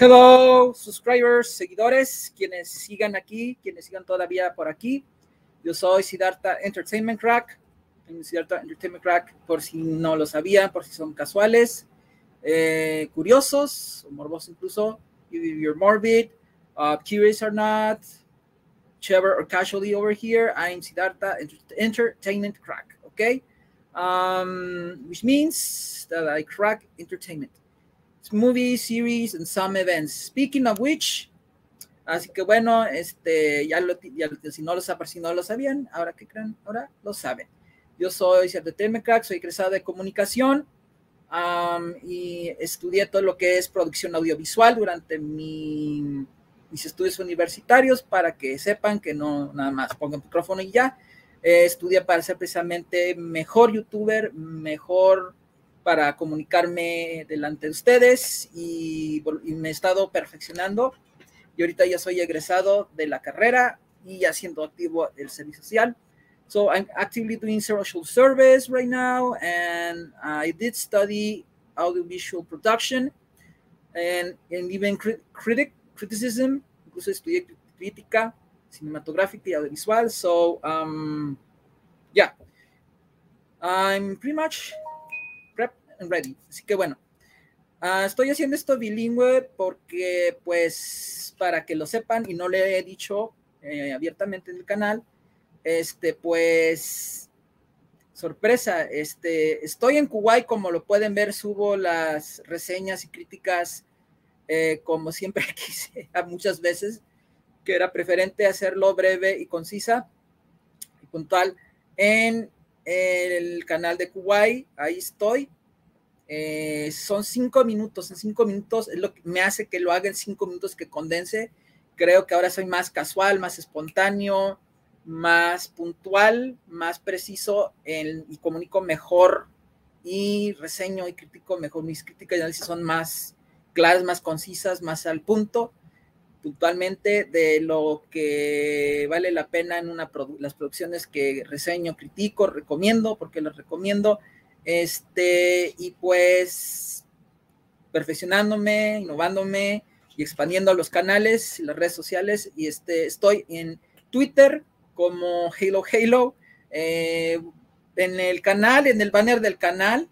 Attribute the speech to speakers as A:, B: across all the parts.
A: Hello, subscribers, seguidores, quienes sigan aquí, quienes sigan todavía por aquí. Yo soy Siddhartha Entertainment Crack. En Siddhartha Entertainment Crack, por si no lo sabían, por si son casuales, eh, curiosos, morbosos incluso. You're morbid uh, curious or not, clever or casually over here. I'm Siddhartha Entertainment Crack. Okay, um, which means that I crack entertainment. movies, series, and some events. Speaking of which, así que bueno, este, ya lo, ya, si no lo si no lo sabían, ahora que creen, ahora lo saben. Yo soy CRTM Crack, soy egresado de comunicación um, y estudié todo lo que es producción audiovisual durante mi, mis estudios universitarios para que sepan que no nada más pongan micrófono y ya. Eh, estudié para ser precisamente mejor youtuber, mejor para comunicarme delante de ustedes y, me he estado perfeccionando y ahorita ya soy egresado de la carrera y haciendo activo el servicio social. So I'm actively doing social service right now and I did study audiovisual production and even critic, criticism, incluso estudié crítica cinematográfica y audiovisual. So um, yeah, I'm pretty much ready. Así que bueno, uh, estoy haciendo esto bilingüe porque, pues, para que lo sepan y no le he dicho eh, abiertamente en el canal, este, pues, sorpresa, este, estoy en Kuwait, como lo pueden ver, subo las reseñas y críticas eh, como siempre quise, muchas veces, que era preferente hacerlo breve y concisa y puntual en el canal de Kuwait, ahí estoy, eh, son cinco minutos, en cinco minutos es lo que me hace que lo haga en cinco minutos que condense. Creo que ahora soy más casual, más espontáneo, más puntual, más preciso y comunico mejor y reseño y critico mejor. Mis críticas y análisis son más claras, más concisas, más al punto, puntualmente de lo que vale la pena en una las producciones que reseño, critico, recomiendo, porque las recomiendo este, y pues perfeccionándome, innovándome y expandiendo los canales, las redes sociales. Y este, estoy en Twitter como Halo Halo. Eh, en el canal, en el banner del canal,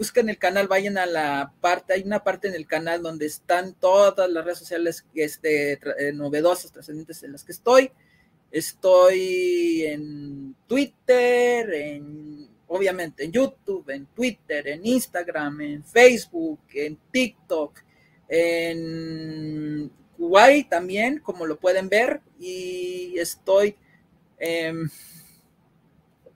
A: busquen el canal, vayan a la parte, hay una parte en el canal donde están todas las redes sociales este, eh, novedosas, trascendentes en las que estoy. Estoy en Twitter, en obviamente en YouTube, en Twitter, en Instagram, en Facebook, en TikTok, en Kuwait también, como lo pueden ver, y estoy,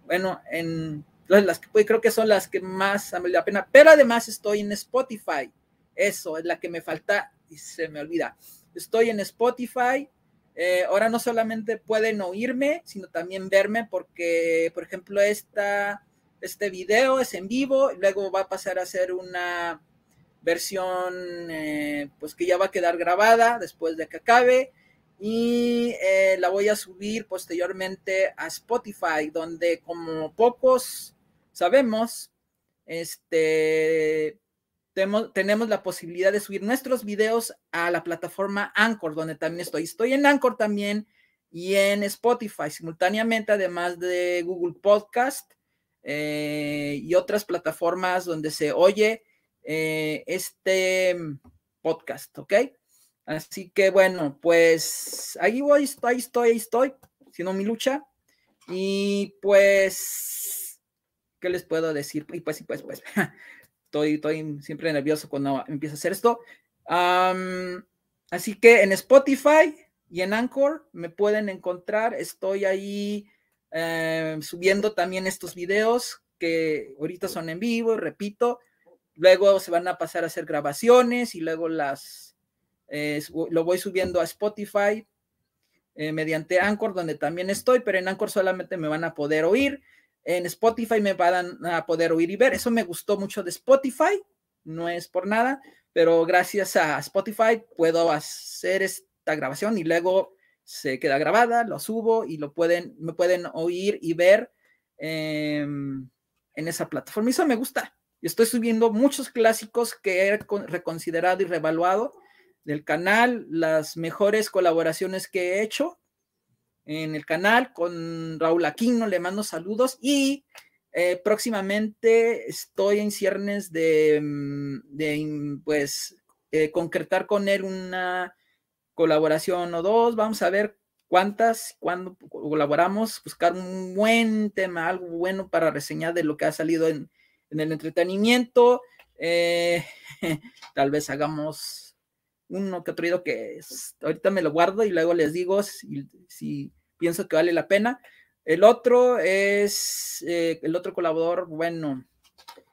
A: bueno, en las que creo que son las que más me la pena, pero además estoy en Spotify, eso es la que me falta y se me olvida. Estoy en Spotify, eh, ahora no solamente pueden oírme, sino también verme, porque, por ejemplo, esta este video es en vivo, luego va a pasar a ser una versión eh, pues que ya va a quedar grabada después de que acabe. Y eh, la voy a subir posteriormente a Spotify donde como pocos sabemos este tenemos, la posibilidad de subir nuestros videos a la plataforma Anchor donde también estoy estoy en Anchor también y en Spotify simultáneamente además de Google Podcast eh, y otras plataformas donde se oye eh, este podcast, ¿ok? Así que bueno, pues ahí voy, estoy, estoy, ahí estoy, haciendo mi lucha. Y pues, ¿qué les puedo decir? Y pues, y pues, pues, estoy, estoy siempre nervioso cuando empiezo a hacer esto. así que en Spotify y en Anchor me pueden encontrar, estoy ahí eh, subiendo también estos videos que ahorita son en vivo, repito, luego se van a pasar a hacer grabaciones y luego las eh, lo voy subiendo a Spotify eh, mediante Anchor, donde también estoy, pero en Anchor solamente me van a poder oír. En Spotify me van a poder oír y ver. Eso me gustó mucho de Spotify, no es por nada, pero gracias a Spotify puedo hacer esta grabación y luego se queda grabada, lo subo y lo pueden, me pueden oír y ver em, en esa plataforma. eso me gusta. Estoy subiendo muchos clásicos que he reconsiderado y revaluado del canal, las mejores colaboraciones que he hecho en el canal con Raúl Aquino, le mando saludos y eh, próximamente estoy en ciernes de, mm, de pues, eh, concretar con él una colaboración o dos. Vamos a ver cuántas, cuando colaboramos, buscar un buen tema, algo bueno para reseñar de lo que ha salido en, en el entretenimiento. Eh, tal vez hagamos uno que otro que ahorita me lo guardo y luego les digo si, pienso que vale la pena. El otro es, eh, el otro colaborador, bueno,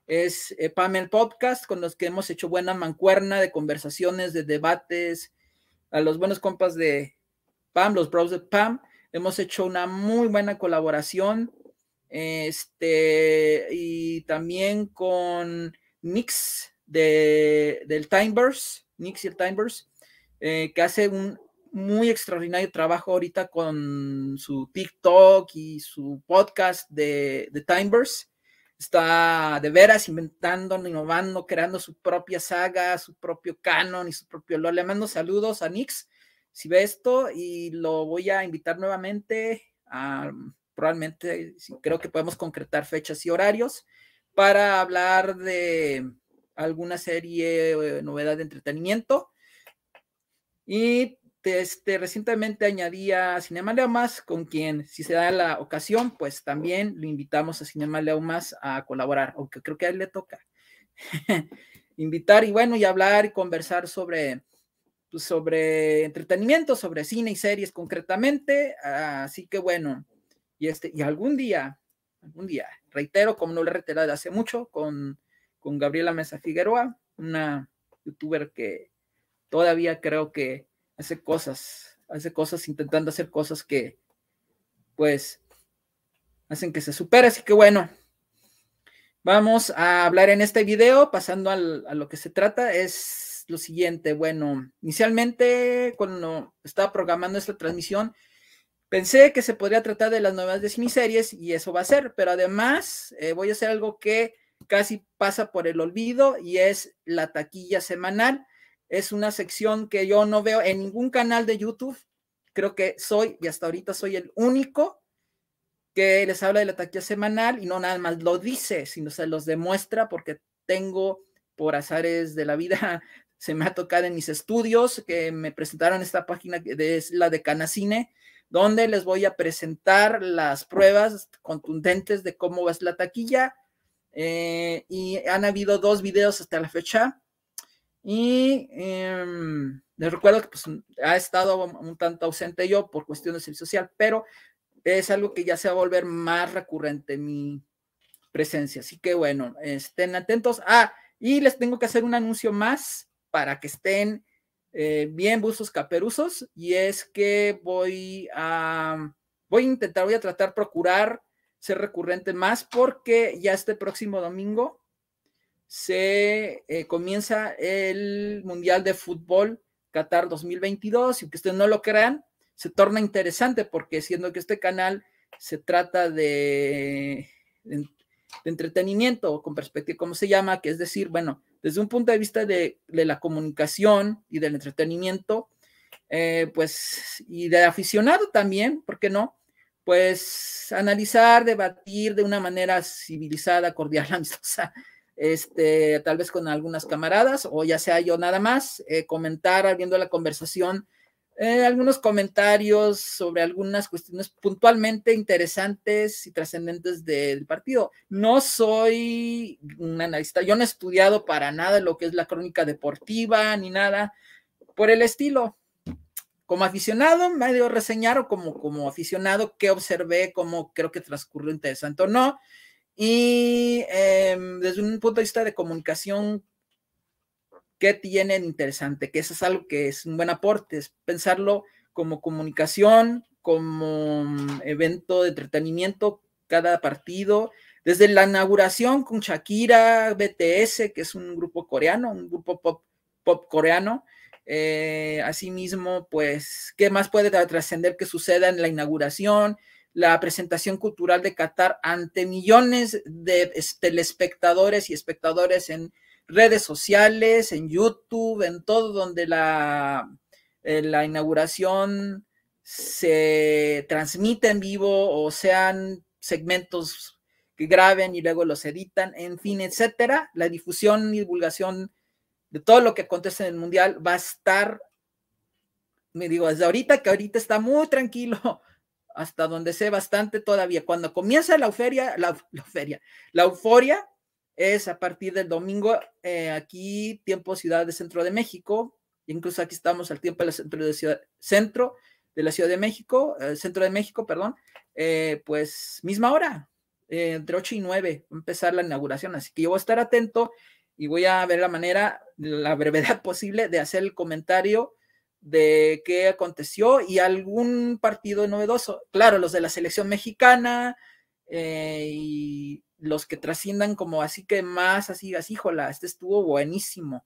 A: es eh, Pamel Podcast, con los que hemos hecho buena mancuerna de conversaciones, de debates, a los buenos compas de Pam, los bros de Pam. Hemos hecho una muy buena colaboración. Este, y también con Nix de, del Timeverse, Nix y el Timeverse, eh, que hace un muy extraordinario trabajo ahorita con su TikTok y su podcast de, Timeverse. Está de veras inventando, innovando, creando su propia saga, su propio canon y su propio lore. Le mando saludos a Nix si ve esto y lo voy a invitar nuevamente a probablemente creo que podemos concretar fechas y horarios para hablar de alguna serie, eh, novedad de entretenimiento. Y este, recientemente añadí a Cinema Leo Más, con quien, si se da la ocasión, pues también lo invitamos a Cinema Leo Más a colaborar, aunque creo que a él le toca invitar y bueno, y hablar y conversar sobre, pues, sobre entretenimiento, sobre cine y series concretamente. Así que bueno, y este, y algún día, algún día, reitero, como no lo he reiterado hace mucho, con, con Gabriela Mesa Figueroa, una youtuber que todavía creo que hace cosas, hace cosas intentando hacer cosas que, pues, hacen que se supere. Así que bueno, vamos a hablar en este video, pasando a lo que se trata, es lo siguiente. Bueno, inicialmente, cuando estaba programando esta transmisión, pensé que se podría tratar de las nuevas de miniseries y eso va a ser, pero además eh, voy a hacer algo que casi pasa por el olvido y es la taquilla semanal es una sección que yo no veo en ningún canal de YouTube. Creo que soy, y hasta ahorita soy el único que les habla de la taquilla semanal y no nada más lo dice, sino se los demuestra porque tengo por azares de la vida, se me ha tocado en mis estudios que me presentaron esta página que es la de Canacine, donde les voy a presentar las pruebas contundentes de cómo es la taquilla. Eh, y han habido dos videos hasta la fecha y em, les recuerdo que pues, ha estado un tanto ausente yo por cuestiones de social, pero es algo que ya se va a volver más recurrente mi presencia. Así que bueno, estén atentos. Ah, y les tengo que hacer un anuncio más para que estén eh, bien buzos caperuzos. Y es que voy a, voy a intentar, voy a tratar procurar ser recurrente más porque ya este próximo domingo se eh, comienza el Mundial de Fútbol Qatar 2022 y que ustedes no lo crean, se torna interesante porque siendo que este canal se trata de, de, entretenimiento con perspectiva, ¿cómo se llama? Que es decir, bueno, desde un punto de vista de, de la comunicación y del entretenimiento, eh, pues, y de aficionado también, ¿por qué no? Pues analizar, debatir de una manera civilizada, cordial, amistosa, este, tal vez con algunas camaradas o ya sea yo nada más, eh, comentar viendo la conversación, eh, algunos comentarios sobre algunas cuestiones puntualmente interesantes y trascendentes del partido. No soy un analista, yo no he estudiado para nada lo que es la crónica deportiva ni nada por el estilo. Como aficionado, me dio reseñar o como, como aficionado, qué observé, cómo creo que transcurrió interesante o no. Y em, desde un punto de vista de comunicación, ¿qué tienen interesante? Que eso es algo que es un buen aporte, es pensarlo como comunicación, como mm, evento de entretenimiento, cada partido, desde la inauguración con Shakira, BTS, que es un grupo coreano, un grupo pop, pop coreano. Eh, asimismo, pues, ¿qué más puede trascender que suceda en la inauguración? la presentación cultural de Qatar ante millones de telespectadores y espectadores en redes sociales, en YouTube, en todo donde la, eh, la inauguración se transmite en vivo o sean segmentos que graben y luego los editan, en fin, etcétera. La difusión y divulgación de todo lo que acontece en el mundial va a estar, me digo, desde ahorita, que ahorita está muy tranquilo, hasta donde sé bastante todavía. Cuando comienza la euforia, la, euforia, la euforia es a partir del domingo, eh, aquí, tiempo Ciudad de Centro de México, incluso aquí estamos al tiempo del centro de, ciudad, centro de la Ciudad de México, el centro de México, perdón, eh, pues misma hora, eh, entre 8 y 9, va a empezar la inauguración, así que yo voy a estar atento y voy a ver la manera, la brevedad posible de hacer el comentario de qué aconteció y algún partido novedoso. Claro, los de la selección mexicana eh, y los que trasciendan como así que más así, así, jola, este estuvo buenísimo.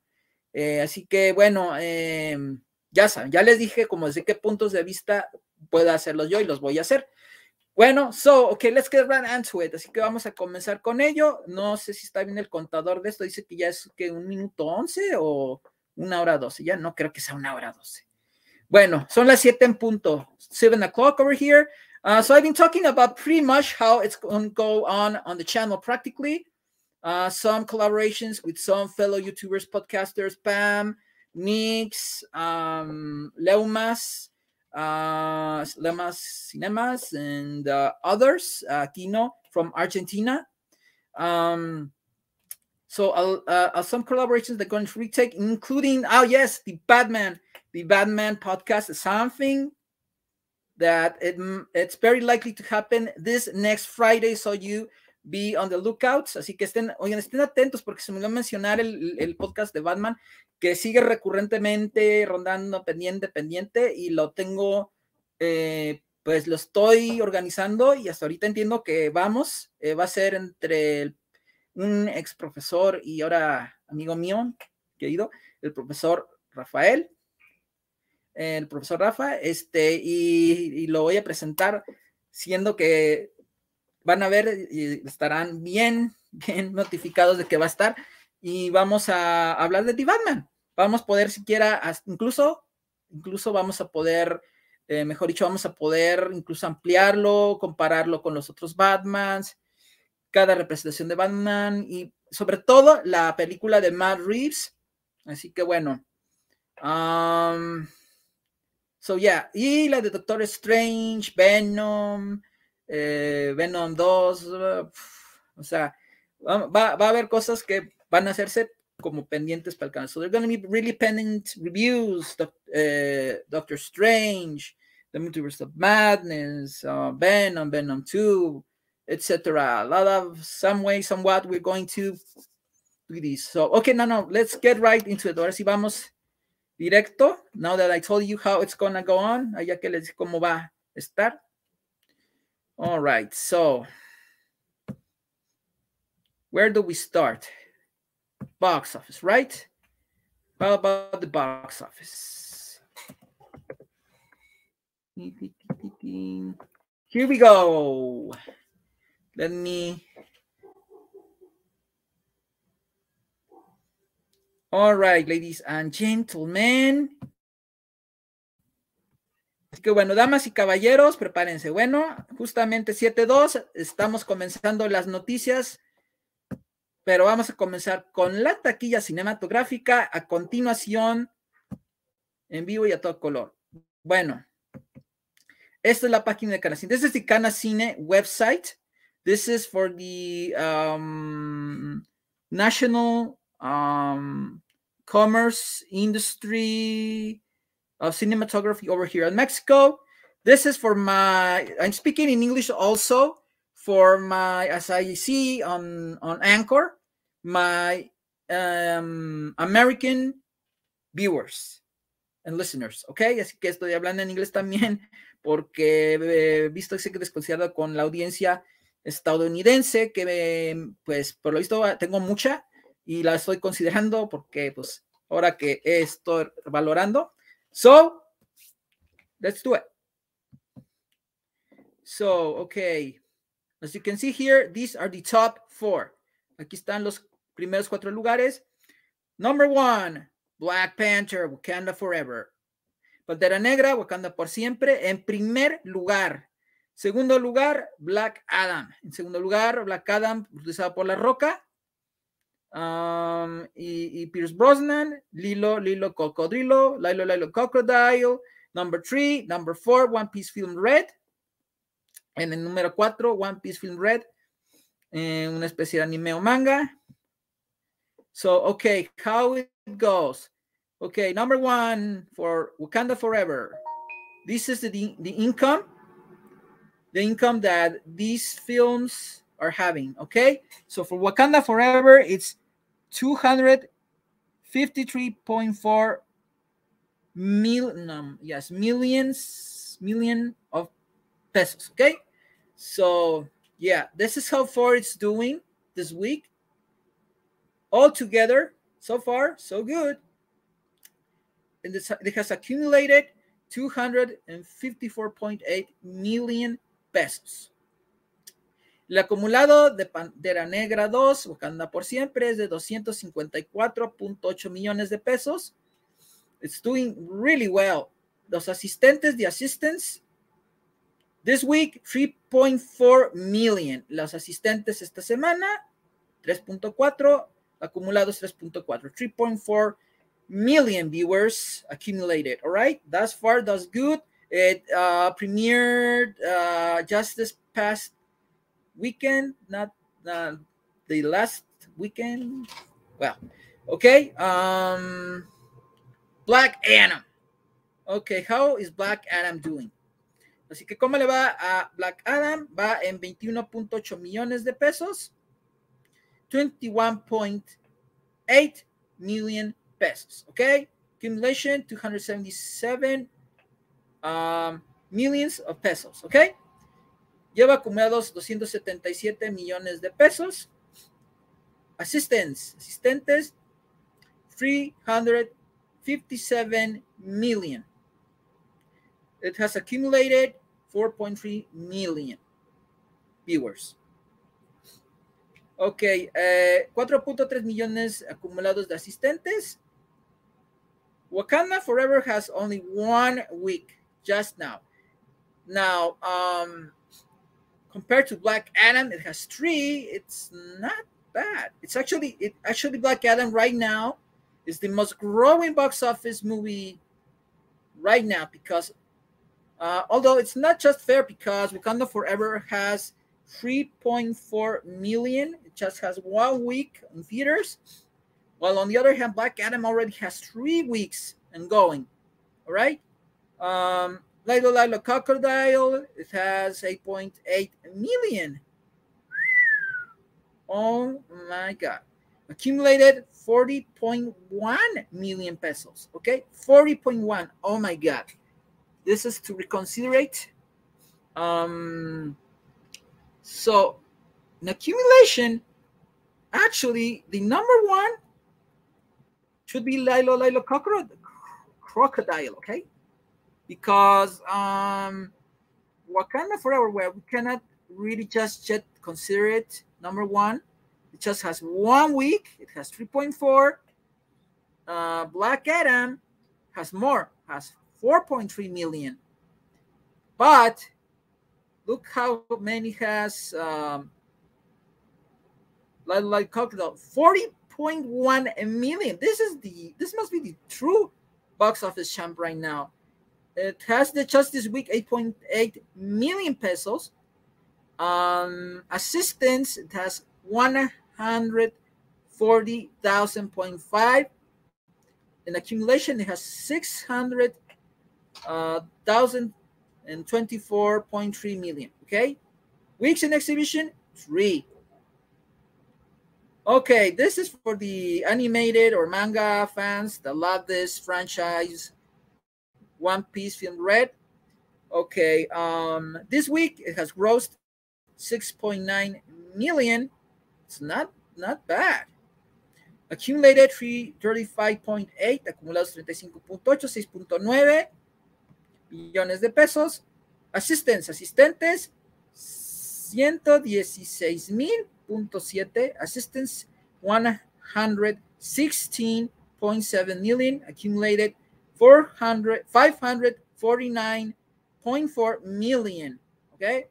A: Eh, así que bueno, em, ya saben, ya les dije como desde qué puntos de vista puedo hacerlos yo y los voy a hacer. Bueno, so, ok, let's get right into it. Así que vamos a comenzar con ello. No sé si está bien el contador de esto. Dice que ya es que un minuto once o una hora doce. Ya no creo que sea una hora doce. Bueno, son las siete en punto. Seven o'clock over here. Uh, so I've been talking about pretty much how it's going to go on on the channel practically. Uh, some collaborations with some fellow YouTubers, podcasters, Pam, Nix, um, Leumas, uh, Lemas Cinemas, and uh, others, uh, Kino from Argentina. Um, so uh, some collaborations that are going to retake, including, oh yes, the Batman, the Batman podcast is something that it, it's very likely to happen this next Friday. So you be on the lookouts. Así que estén, oigan, estén atentos porque se me olvidó mencionar el, el podcast de Batman que sigue recurrentemente rondando pendiente, pendiente y lo tengo, eh, pues lo estoy organizando y hasta ahorita entiendo que vamos, eh, va a ser entre un ex profesor y ahora amigo mío, querido, el profesor Rafael, el profesor Rafa, este, y, lo voy a presentar siendo que van a ver y estarán bien, bien notificados de que va a estar y vamos a hablar de The Batman. Vamos a poder siquiera, incluso, incluso vamos a poder, eh, mejor dicho, vamos a poder incluso ampliarlo, compararlo con los otros Batmans, cada representación de Batman y sobre todo la película de Matt Reeves. Así que bueno. Um, so yeah, y la de Doctor Strange, Venom, eh, Venom 2, o sea, va, a haber cosas que van a hacerse como pendientes para el. So they're going to be really pendant reviews, uh, Doctor Strange, The Multiverse of Madness, uh, Venom, Venom 2, etc. A lot of some way, somewhat, we're going to do this. So, okay, no, no, let's get right into it. Ahora sí vamos directo. Now that I told you how it's to go on, allá que les cómo va a estar. All right, so where do we start? box office, right? How about the box office? Here we go. Let me. All right, ladies and gentlemen. Así que bueno, damas y caballeros, prepárense. Bueno, justamente 7-2, estamos comenzando las noticias pero vamos a comenzar con la taquilla cinematográfica a continuación, en vivo y a todo color. Bueno, esta es la página de Canacine. This is the Canacine website. This is for the um, National um, Commerce Industry of Cinematography over here in Mexico. This is for my, I'm speaking in English also for my, as I see on, on Anchor, my um, American viewers and listeners, ¿ok? Así que estoy hablando en inglés también porque he visto que es considerado con la audiencia estadounidense, que pues por lo visto tengo mucha y la estoy considerando porque pues ahora que estoy valorando. So, let's do it. So, okay. As you can see here, these are the top four. Aquí están los primeros cuatro lugares. Number one, Black Panther, Wakanda Forever. Pantera Negra, Wakanda por siempre, en primer lugar. Segundo lugar, Black Adam. En segundo lugar, Black Adam, utilizado por La Roca. Um, y, y, Pierce Brosnan, Lilo, Lilo Cocodrilo, Lilo, Lilo Crocodile. Number three, number four, One Piece Film Red. En el número cuatro, One Piece Film Red. Eh, una especie de anime o manga. So, okay, how it goes. Okay, number one for Wakanda Forever. This is the, the income, the income that these films are having. Okay, so for Wakanda Forever, it's 253.4 million, yes, millions, million of pesos. Okay, so yeah, this is how far it's doing this week. All together, so far, so good And this, it has accumulated 254.8 million pesos. El acumulado de Pantera Negra 2, Wakanda por siempre, es de 254.8 millones de pesos. It's doing really well. Los asistentes de assistants, this week, 3.4 million. Los asistentes esta semana, 3.4, acumulados 3.4, 3.4 million viewers accumulated. All right, thus far, that's good. It uh, premiered uh, just this past weekend, not uh, the last weekend. Well, okay. Um, Black Adam. Okay, how is Black Adam doing? Así que, ¿cómo le va a Black Adam? Va en 21.8 millones de pesos. 21.8 million pesos. Okay, accumulation 277 um, millions of pesos. Okay, lleva acumulados 277 millones de pesos. Assistants, asistentes 357 million. It has accumulated 4.3 million viewers. Ok, eh, 4.3 millones acumulados de asistentes Wakanda Forever has only one week just now. Now, um, compared to Black Adam, it has three. It's not bad. It's actually it actually Black Adam right now is the most growing box office movie right now because uh, although it's not just fair because Wakanda Forever has 3.4 million, it just has one week in theaters while on the other hand, Black Adam already has three weeks and going. All right. Um, Lilo Lilo Crocodile, it has 8.8 million. Oh my God. Accumulated 40.1 million pesos. Okay. 40.1. Oh my God. This is to reconsider it. Um, so, in accumulation, actually, the number one should be Lilo Lilo Crocodile, crocodile okay? Because um, Wakanda Forever, where we cannot really just yet consider it number one. It just has one week. It has 3.4. Uh, Black Adam has more, has 4.3 million. But look how many has um, like, like crocodile 40 1.1 million. This is the this must be the true box office champ right now. It has the just this week 8.8 million pesos. Um, assistance it has 140,000.5. In accumulation, it has 600 uh, thousand and 24.3 million. Okay, weeks in exhibition three. Okay, this is for the animated or manga fans that love this franchise. One Piece Film Red. Okay, um, this week it has grossed 6.9 million. It's not not bad. Accumulated 335.8, acumulados 35.8, 6.9 millones de pesos. Assistants, asistentes, 116 mil .7 assistance 116.7 million, accumulated 400, 549.4 million. Okay.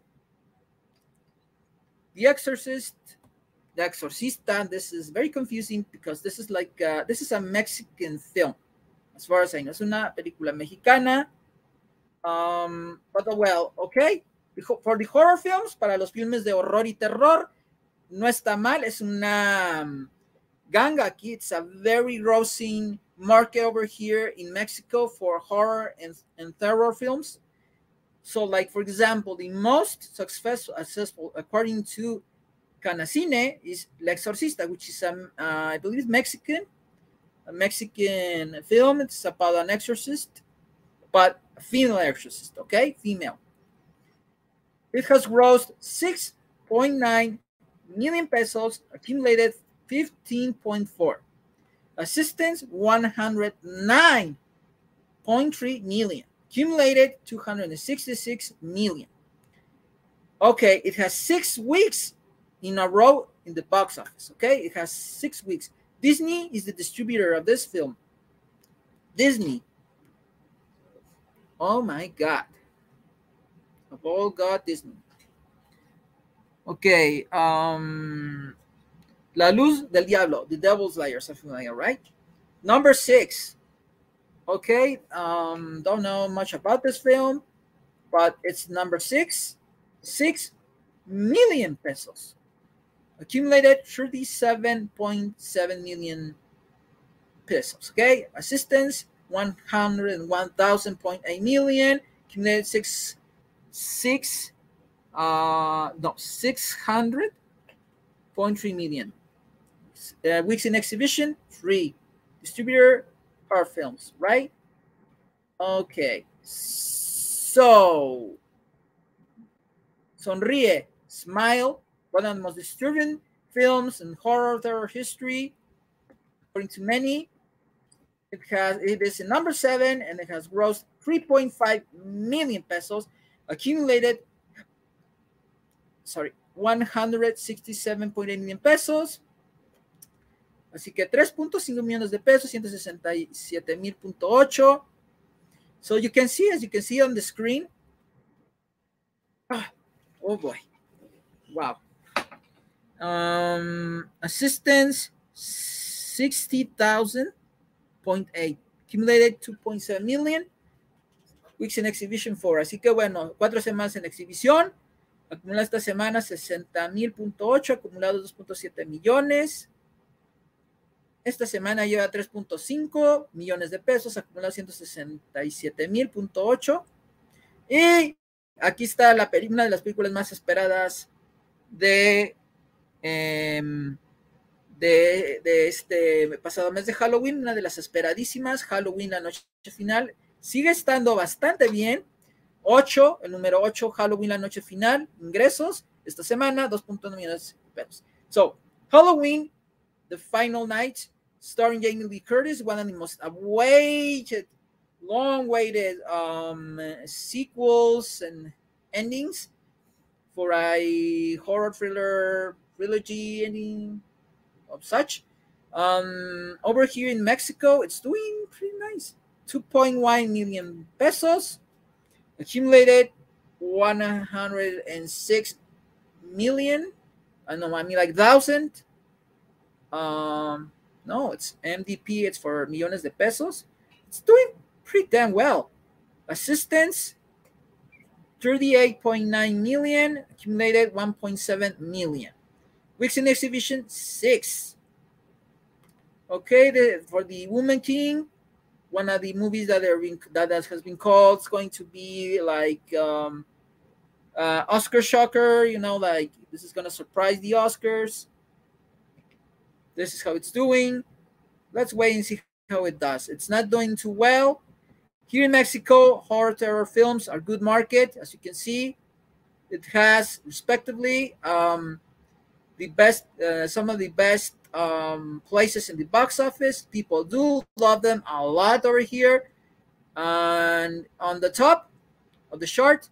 A: The Exorcist, The Exorcista, this is very confusing because this is like, uh, this is a Mexican film. As far as I know, es una película mexicana. Um, but well, okay. For the horror films, para los filmes de horror y terror, no está mal. Es una um, ganga. It's a very rousing market over here in Mexico for horror and, and terror films. So, like for example, the most successful, successful according to Canacine, is El Exorcista, which is um, uh, I believe Mexican, a Mexican film. It's about an exorcist, but a female exorcist. Okay, female. It has grossed 6.9 million pesos, accumulated 15.4. Assistance 109.3 million, accumulated 266 million. Okay, it has six weeks in a row in the box office. Okay, it has six weeks. Disney is the distributor of this film. Disney. Oh my God. Of all God, Disney. Okay, um, La Luz del Diablo, The Devil's Lair, something like that, right? Number six. Okay, um, don't know much about this film, but it's number six. Six million pesos. Accumulated 37.7 million pesos. Okay, assistance 101,000.8 million. Accumulated six six uh no 600.3 million uh, weeks in exhibition free. Distributor our films right? Okay. So sonríe smile one of the most disturbing films in horror terror history according to many. It has it is in number seven and it has grossed 3.5 million pesos accumulated sorry 167.8 million pesos así que 3.5 millones de pesos 167 mil punto ocho. So you can see as you can see on the screen. Ah, oh boy. Wow. Um assistance 60,000.8 accumulated 2.7 million. Weeks in exhibition for así que bueno cuatro semanas en exhibición. Acumula esta semana 60 mil punto ocho acumulado 2.7 millones esta semana lleva 3.5 millones de pesos, acumulado 167 mil punto 8. Y aquí está la una de las películas más esperadas de, em, de, de, este pasado mes de Halloween, una de las esperadísimas, Halloween la noche final. Sigue estando bastante bien. 8, el número 8, Halloween la noche final, ingresos esta semana, 2.9 millones de pesos. So, Halloween, the final night, starring Jamie Lee Curtis, one of the most awaited, long-awaited um, sequels and endings for a horror thriller trilogy ending of such. Um, over here in Mexico, it's doing pretty nice. 2.1 million pesos accumulated 106 million. I know, I mean like thousand. Um, no, it's MDP, it's for millones de pesos. It's doing pretty damn well. Assistance 38.9 million, accumulated 1.7 million. Weeks in exhibition, six. Okay, the, for the Woman King, one of the movies that are being, that has been called is going to be like um, uh, Oscar shocker. You know, like this is gonna surprise the Oscars. This is how it's doing. Let's wait and see how it does. It's not doing too well. Here in Mexico, horror terror films are good market, as you can see. It has, respectively, um, the best, uh, some of the best um, places in the box office. People do love them a lot over here. And on the top of the chart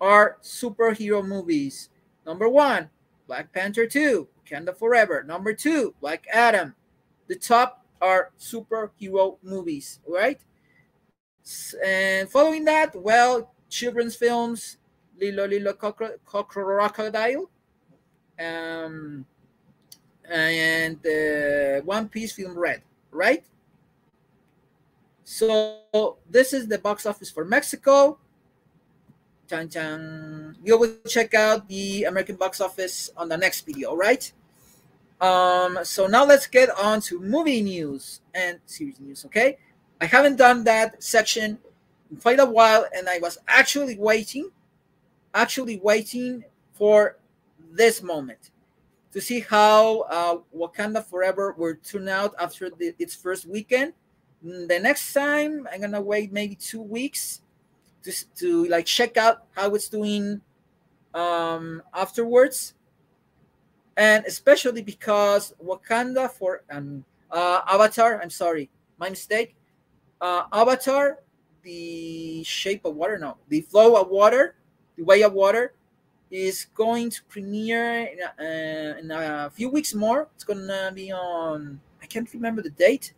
A: are superhero movies. Number one, Black Panther 2, Wakanda Forever. Number two, Black Adam. The top are superhero movies, right? And following that, well, children's films, Lilo Lilo Crocodile, um, and uh, One Piece film Red, right? So this is the box office for Mexico. Chan chan. You will check out the American box office on the next video, right? Um, so now let's get on to movie news and series news, okay? I haven't done that section in quite a while, and I was actually waiting, actually waiting for this moment to see how uh, Wakanda Forever will turn out after the, its first weekend. Mm, the next time, I'm gonna wait maybe two weeks to, to like check out how it's doing um, afterwards, and especially because Wakanda for um, uh, Avatar. I'm sorry, my mistake. Uh, Avatar, the shape of water, no, the flow of water, the way of water is going to premiere in a, uh, in a few weeks more. It's gonna be on I can't remember the date,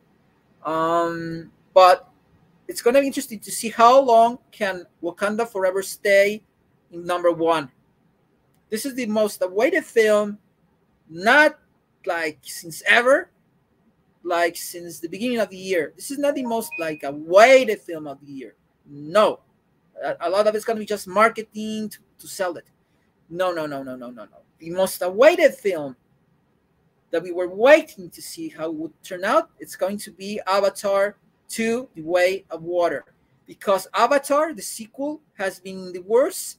A: um, but it's gonna be interesting to see how long can Wakanda Forever stay in number one. This is the most awaited film, not like since ever, like since the beginning of the year. This is not the most like awaited film of the year. No, a, a lot of it's gonna be just marketing to, to sell it. No, no, no, no, no, no, no. The most awaited film that we were waiting to see how it would turn out, it's going to be Avatar 2 The Way of Water. Because Avatar, the sequel, has been the worst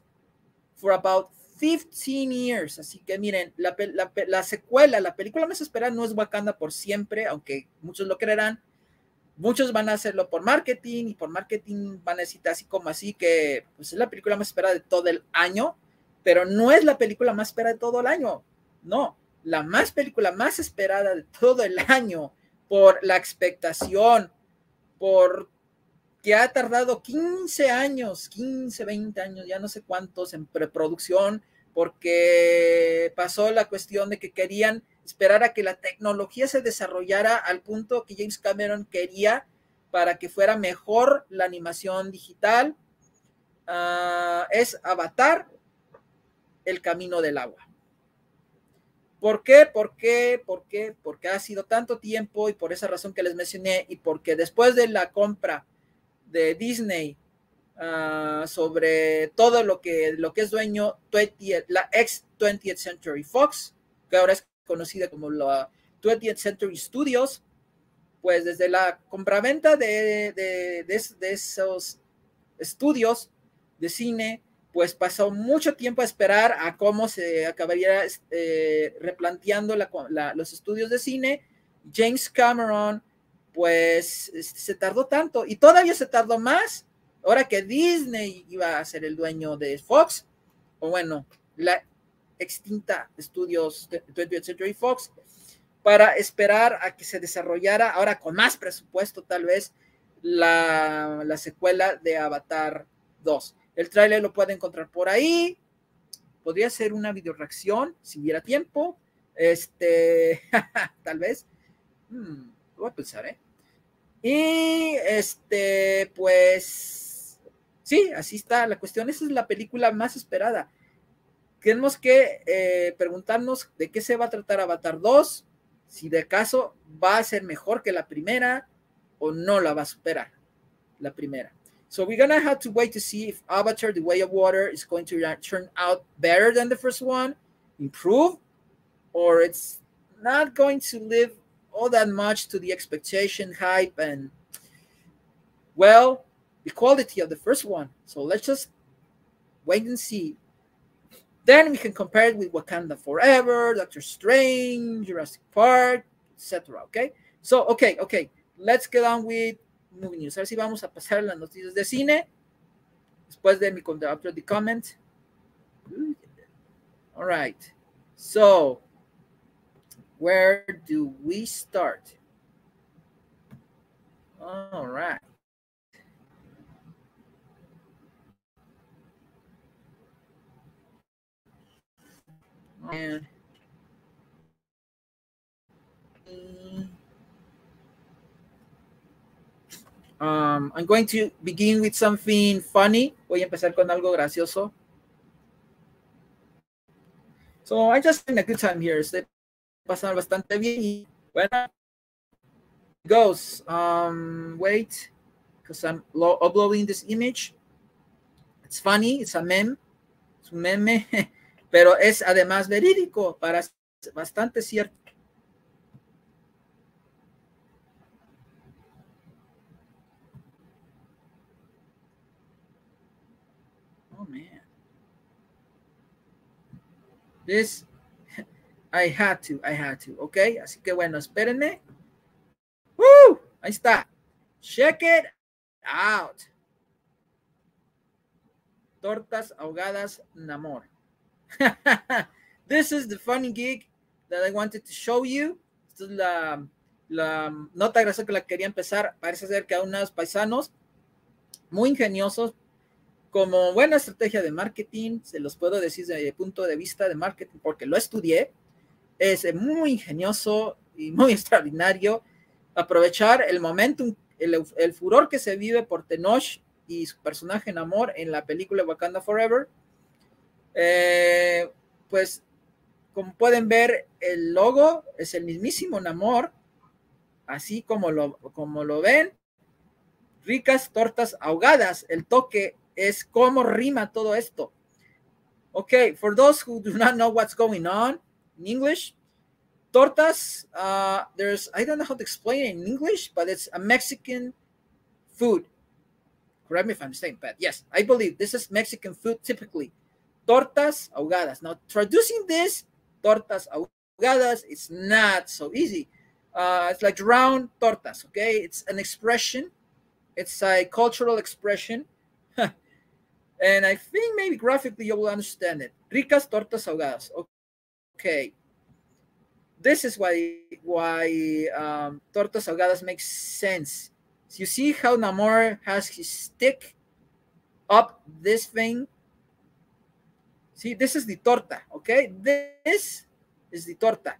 A: for about 15 years. Así que miren, la, la, la, secuela, la película más esperada no es Wakanda por siempre, aunque muchos lo creerán. Muchos van a hacerlo por marketing y por marketing van a decir así como así que pues, es la película más esperada de todo el año pero no es la película más esperada de todo el año. No, la más película más esperada de todo el año por la expectación, por que ha tardado 15 años, 15, 20 años, ya no sé cuántos en preproducción, porque pasó la cuestión de que querían esperar a que la tecnología se desarrollara al punto que James Cameron quería para que fuera mejor la animación digital. Uh, es Avatar, el camino del agua. ¿Por qué? ¿Por qué? ¿Por qué? Porque ha sido tanto tiempo y por esa razón que les mencioné y porque después de la compra de Disney uh, sobre todo lo que, lo que es dueño 20, la ex 20th Century Fox, que ahora es conocida como la 20th Century Studios, pues desde la compraventa de, de, de, de esos estudios de cine pues pasó mucho tiempo a esperar a cómo se acabaría eh, replanteando los estudios de cine. James Cameron, pues este, se tardó tanto y todavía se tardó más. Ahora que Disney iba a ser el dueño de Fox, o bueno, la extinta estudios 20th Century Fox, para esperar a que se desarrollara, ahora con más presupuesto tal vez, la, la secuela de Avatar 2. El tráiler lo puede encontrar por ahí. Podría ser una video reacción si hubiera tiempo. Este, tal vez. Hmm, voy a pensar, ¿eh? Y este, pues, sí, así está la cuestión. Es la película más esperada. Tenemos que eh, preguntarnos de qué se va a tratar Avatar 2, si de caso va a ser mejor que la primera o no la va a superar la primera. So we're gonna have to wait to see if Avatar: The Way of Water is going to turn out better than the first one, improve, or it's not going to live all that much to the expectation, hype, and well, quality of the first one. So let's just wait and see. Then we can compare it with Wakanda Forever, Doctor Strange, Jurassic Park, etc. Okay. So okay, okay. Let's get on with Movie News. A ver si vamos a pasar las noticias de cine. Después de mi after the comment. All right. So, where do we start? All right. and um, I'm going to begin with something funny. Voy a empezar con algo gracioso. So I just had a good time here. Se pasan bastante bien. Y, bueno, goes. Um, wait, because I'm uploading this image. It's funny. It's a meme. It's meme. pero es además verídico para bastante cierto. Oh man. This I had to, I had to, ok. Así que bueno, espérenme. ¡Woo! Ahí está. Check it out. Tortas ahogadas Namor. This is the funny gig that I wanted to show you. Esta es la, la nota graciosa que la quería empezar. Parece ser que a unos paisanos muy ingeniosos, como buena estrategia de marketing, se los puedo decir desde el punto de vista de marketing, porque lo estudié, es muy ingenioso y muy extraordinario aprovechar el momentum, el, el furor que se vive por Tenoch y su personaje en amor en la película Wakanda Forever. Eh, pues como pueden ver, el logo es el mismísimo Namor, así como lo, como lo ven. Ricas tortas ahogadas. El toque es cómo rima todo esto. Okay, for those who do not know what's going on in English, tortas, uh, there's, I don't know how to explain it in English, but it's a Mexican food. Correct me if I'm saying bad. Yes, I believe this is Mexican food typically. Tortas ahogadas. Now, traducing this tortas ahogadas. It's not so easy. Uh, it's like round tortas, okay? It's an expression. It's a cultural expression. and I think maybe graphically you will understand it. Ricas tortas ahogadas. Okay. This is why why um, tortas ahogadas makes sense. So you see how Namor has his stick up this thing See, this is the torta, okay? This is the torta.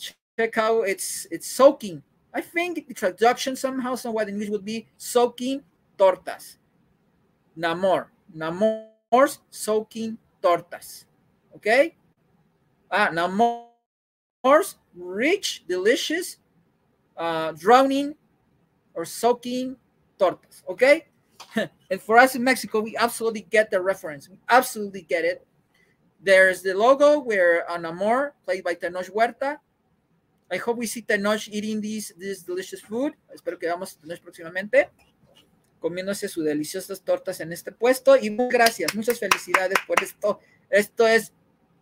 A: Check how it's it's soaking. I think the traduction somehow, somewhat in English would be soaking tortas. Namor. Namor's soaking tortas. Okay? Ah, Namor's rich, delicious, uh, drowning or soaking tortas. Okay? and for us in Mexico, we absolutely get the reference. We absolutely get it. There's the logo where Anamor, played by Tenoch Huerta. I hope we see Tenoch eating these, this delicious food. Espero que veamos Tenoch próximamente comiéndose sus deliciosas tortas en este puesto. Y muchas gracias, muchas felicidades por esto. Esto es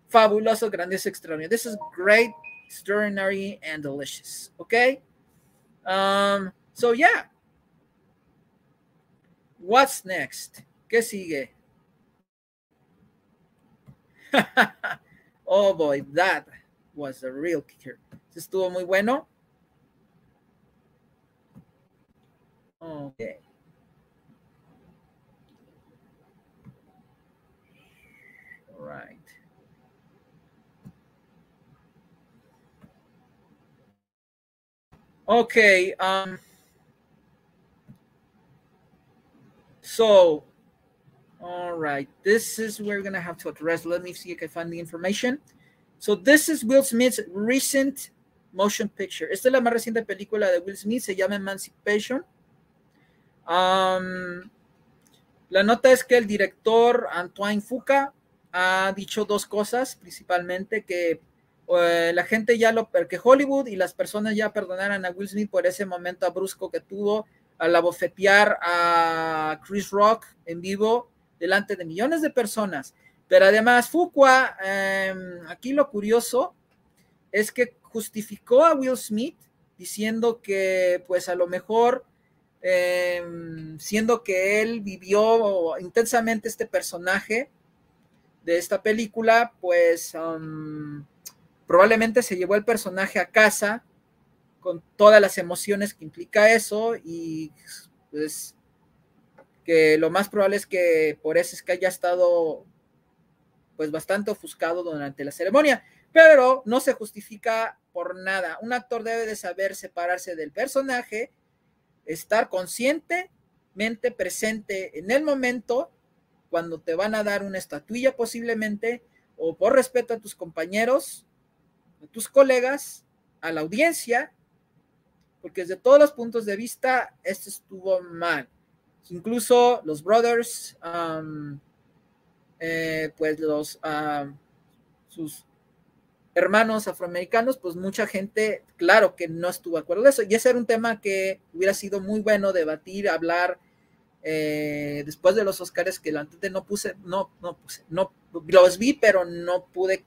A: fabuloso, grandioso, extraordinario. This is great, extraordinary, and delicious. Okay? Um, so yeah. What's next? ¿Qué sigue? oh boy, that was a real kicker. Estuvo muy bueno. Okay. Right. Okay. Um, So, all right, this is we're gonna have to address. Let me see if I find the information. So this is Will Smith's recent motion picture. Esta es la más reciente película de Will Smith, se llama Emancipation. Um, la nota es que el director Antoine Fuca ha dicho dos cosas, principalmente que uh, la gente ya lo, que Hollywood y las personas ya perdonaran a Will Smith por ese momento brusco que tuvo al abofetear a Chris Rock en vivo delante de millones de personas. Pero además, Fuqua, em, aquí lo curioso es que justificó a Will Smith diciendo que, pues a lo mejor, em, siendo que él vivió intensamente este personaje de esta película, pues probablemente se llevó el personaje a casa con todas las emociones que implica eso y pues que lo más probable es que por eso es que haya estado pues bastante ofuscado durante la ceremonia, pero no se justifica por nada. Un actor debe de saber separarse del personaje estar conscientemente presente en el momento cuando te van a dar una estatuilla posiblemente, o por respeto a tus compañeros, a tus colegas, a la audiencia, porque desde todos los puntos de vista, esto estuvo mal. Incluso los brothers, eh, pues los, sus hermanos afroamericanos, pues mucha gente, claro que no estuvo de acuerdo de eso. Y ese era un tema que hubiera sido muy bueno debatir, hablar. Eh, después de los Oscars que antes no puse, no, no puse, no los vi, pero no pude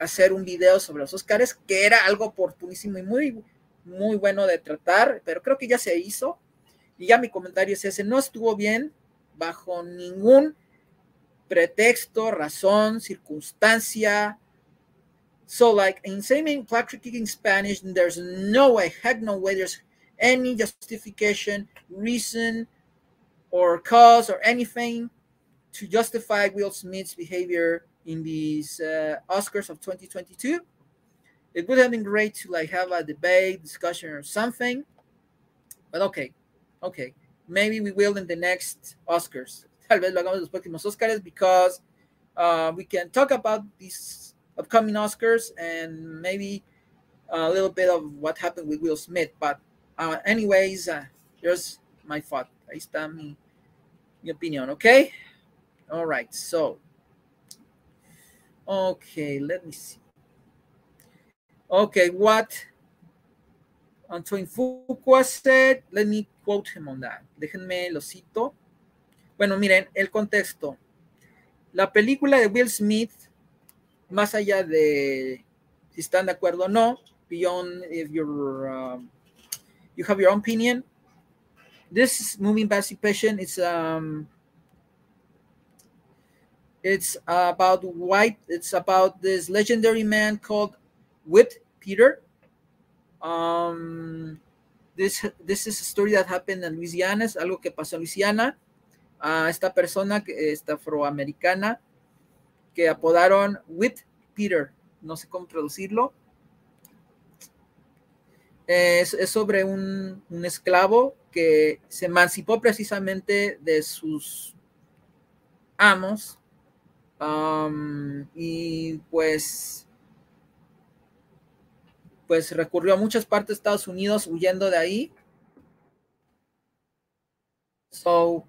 A: hacer un video sobre los Oscars, que era algo oportunísimo y muy, muy bueno de tratar, pero creo que ya se hizo. Y ya mi comentario es ese, no estuvo bien bajo ningún pretexto, razón, circunstancia, So, like in saying Patrick in Spanish, there's no way, heck no way, there's any justification, reason, or cause, or anything to justify Will Smith's behavior in these uh, Oscars of 2022. It would have been great to like have a debate, discussion, or something. But okay, okay, maybe we will in the next Oscars. Tal vez lo hagamos los próximos Oscars because uh, we can talk about these upcoming Oscars and maybe a little bit of what happened with Will Smith. But uh, anyways, uh, here's my thought. Ahí está mi opinión, okay? All right, so, okay, let me see. Okay, what Antoine Fuqua said, let me quote him on that. Déjenme lo cito. Bueno, miren, el contexto. La película de Will Smith más allá de si están de acuerdo o no, beyond if you're um, you have your own opinion. This movie Emancipation is um it's about white. It's about this legendary man called Whit Peter. Um, this this is a story that happened in Louisiana. Es algo que pasó en Louisiana. A esta persona esta afroamericana que apodaron With Peter, no sé cómo traducirlo. Es, sobre un, esclavo que se emancipó precisamente de sus amos um, y pues pues recurrió a muchas partes de Estados Unidos huyendo de ahí. So,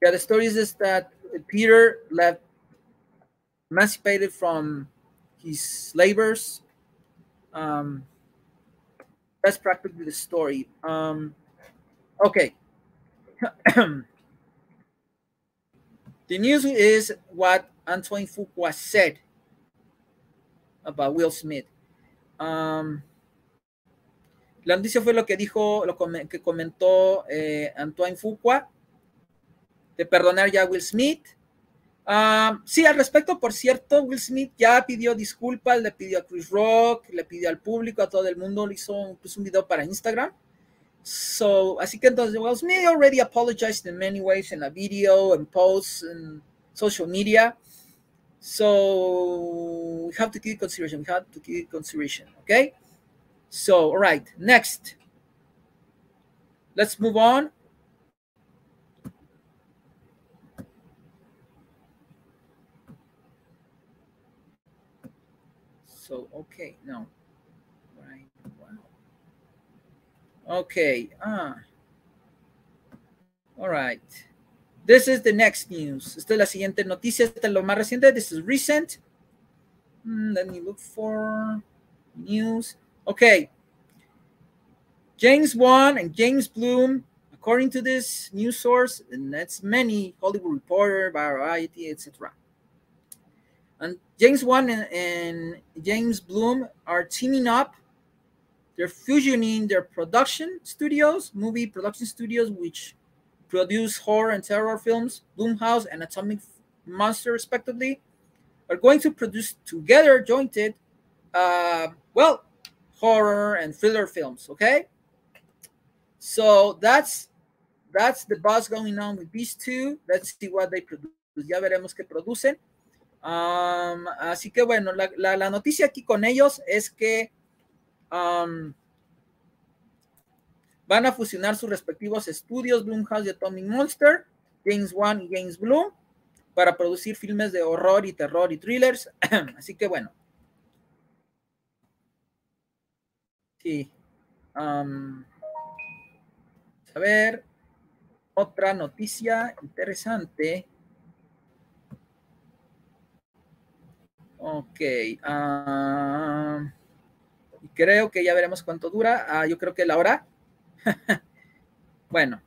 A: yeah, the story is that Peter left emancipated from his labors. Um, that's practically the story. Um, okay. the news is what Antoine Fuqua said about Will Smith. Um, la noticia fue lo que dijo, lo que comentó eh, Antoine Fuqua de perdonar ya a Will Smith sí, al respecto, por cierto, Will Smith ya pidió disculpas, le pidió a Chris Rock, le pidió al público, a todo el mundo, le hizo un, video para Instagram. So, así que entonces, Will Smith already apologized in many ways in a video and posts and social media. So, we have to keep consideration. We have to keep consideration. Okay. So, all right. Next, let's move on. So, okay, no. Right, wow. Okay, ah. All right. This is the next news. Esta es la siguiente noticia. Esta es lo más reciente. This is recent. Mm, let me look for news. Okay. James Wan and James Bloom, according to this news source, and that's many Hollywood Reporter, Variety, etc. And James Wan and, and James Bloom are teaming up. They're fusioning their production studios, movie production studios, which produce horror and terror films, Bloomhouse and Atomic Monster, respectively, are going to produce together, jointed, uh, well, horror and thriller films. Okay, so that's that's the buzz going on with these two. Let's see what they produce. Ya veremos qué producen. así que bueno, la, noticia aquí con ellos es que van a fusionar sus respectivos estudios, Blumhouse y Atomic Monster, James Wan y James Bloom, para producir filmes de horror y terror y thrillers. Así que bueno. Sí. Um, a ver, otra noticia interesante. Ok. Uh, creo que ya veremos cuánto dura. Ah, yo creo que la hora. bueno.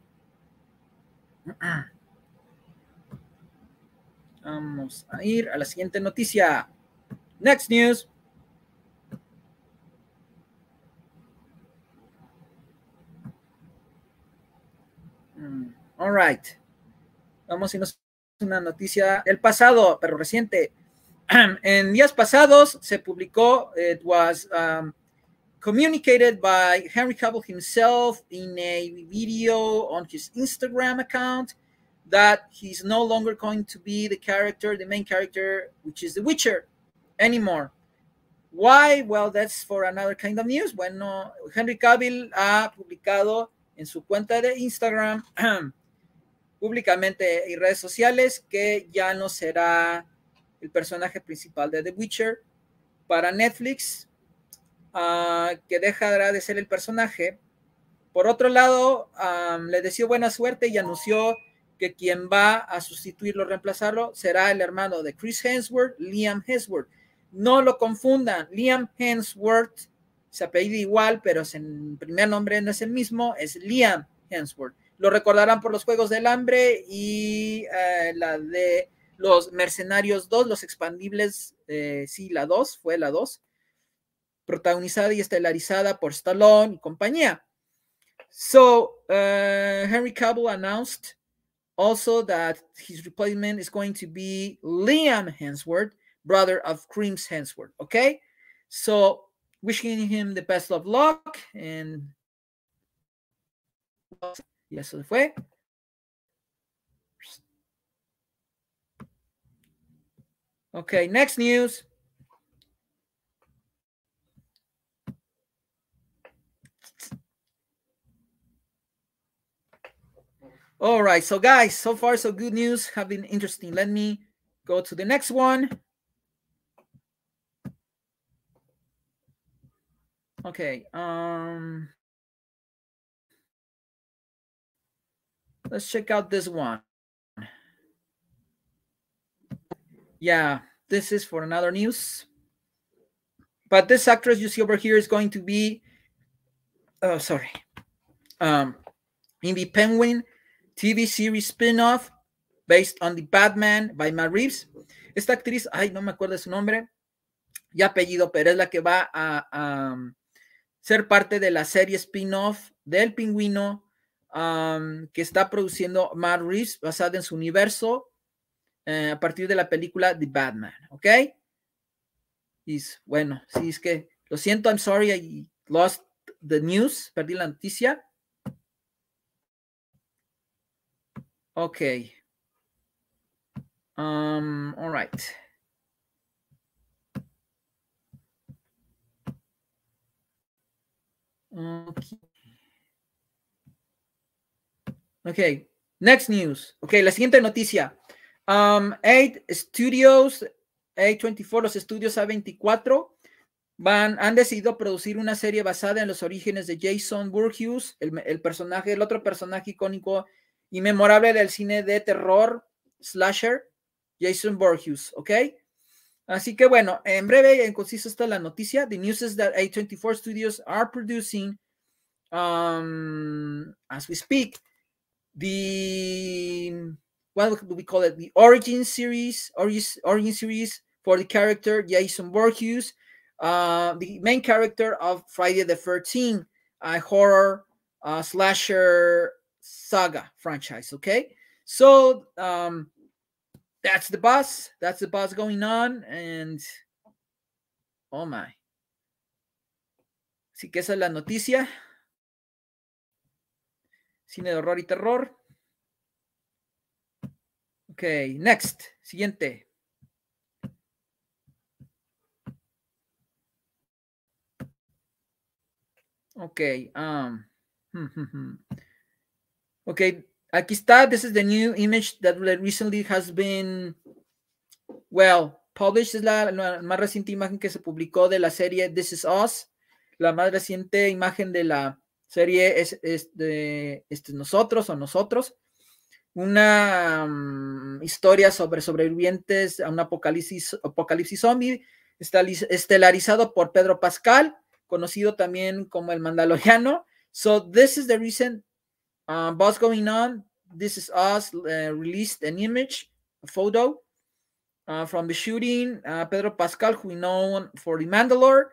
A: Vamos a ir a la siguiente noticia. Next news. Mm, all right. Vamos a irnos una noticia del pasado, pero reciente. En días pasados se publicó, it was um, communicated by Henry Cavill himself in a video on his Instagram account that he's no longer going to be the character, the main character, which is The Witcher, anymore. Why? Well, that's for another kind of news. Bueno, Henry Cavill ha publicado en su cuenta de Instagram públicamente y redes sociales que ya no será el personaje principal de The Witcher para Netflix uh, que dejará de ser el personaje. Por otro lado, um, le deseó buena suerte y anunció que quien va a sustituirlo, reemplazarlo, será el hermano de Chris Hemsworth, Liam Hemsworth. No lo confundan, Liam Hemsworth se apellida igual, pero en primer nombre no es el mismo, es Liam Hemsworth. Lo recordarán por los Juegos del Hambre y eh, la de los Mercenarios 2, los expandibles, eh, sí, la 2, fue la 2 protagonizada y estelarizada por Stallone y compañía. So, uh, Henry Cavill announced also that his replacement is going to be Liam Hemsworth, brother of Chris Hemsworth. Okay, so wishing him the best of luck and y eso fue. Okay, next news. All right, so guys, so far so good news have been interesting. Let me go to the next one. Okay, um let's check out this one. Yeah, this is for another news. But this actress you see over here is going to be oh sorry. Um in the Penguin TV series spin-off based on the Batman by Matt Reeves. Esta actriz, ay, no me acuerdo su nombre y apellido, pero es la que va a, um, ser parte de la serie spin-off del pingüino um, que está produciendo Matt Reeves basada en su universo eh, a partir de la película The Batman, ¿ok? Y bueno, sí, es que lo siento, I'm sorry, I lost the news, perdí la noticia. Okay. Um, all right. Okay. okay. Next news. Ok, la siguiente noticia. Um, eight Studios, A24, los estudios A24, van, han decidido producir una serie basada en los orígenes de Jason Voorhees, el, el personaje, el otro personaje icónico y memorable del cine de terror slasher, Jason Borges, ¿ok? Así que bueno, en breve y en conciso está la noticia. The news is that A24 Studios are producing, um, as we speak, the what do we call it? The origin series, origin series for the character Jason Borges, uh, the main character of Friday the 13th, a horror uh, slasher saga franchise. Okay, so um, that's the buzz. That's the buzz going on, and oh my. Así que esa es la noticia. Cine de horror y terror. Ok, next. Siguiente. Ok. Um, Okay, aquí está. This is the new image that recently has been, well, published. Es la, la, más reciente imagen que se publicó de la serie This Is Us. La más reciente imagen de la serie es, es este, nosotros o nosotros. Una um, historia sobre sobrevivientes a un apocalipsis, apocalipsis zombie, estelarizado por Pedro Pascal, conocido también como el Mandaloriano. So this is the reason uh, what's going on. This is us uh, released an image, a photo uh, from the shooting. Uh, Pedro Pascal, who we know for the Mandalore,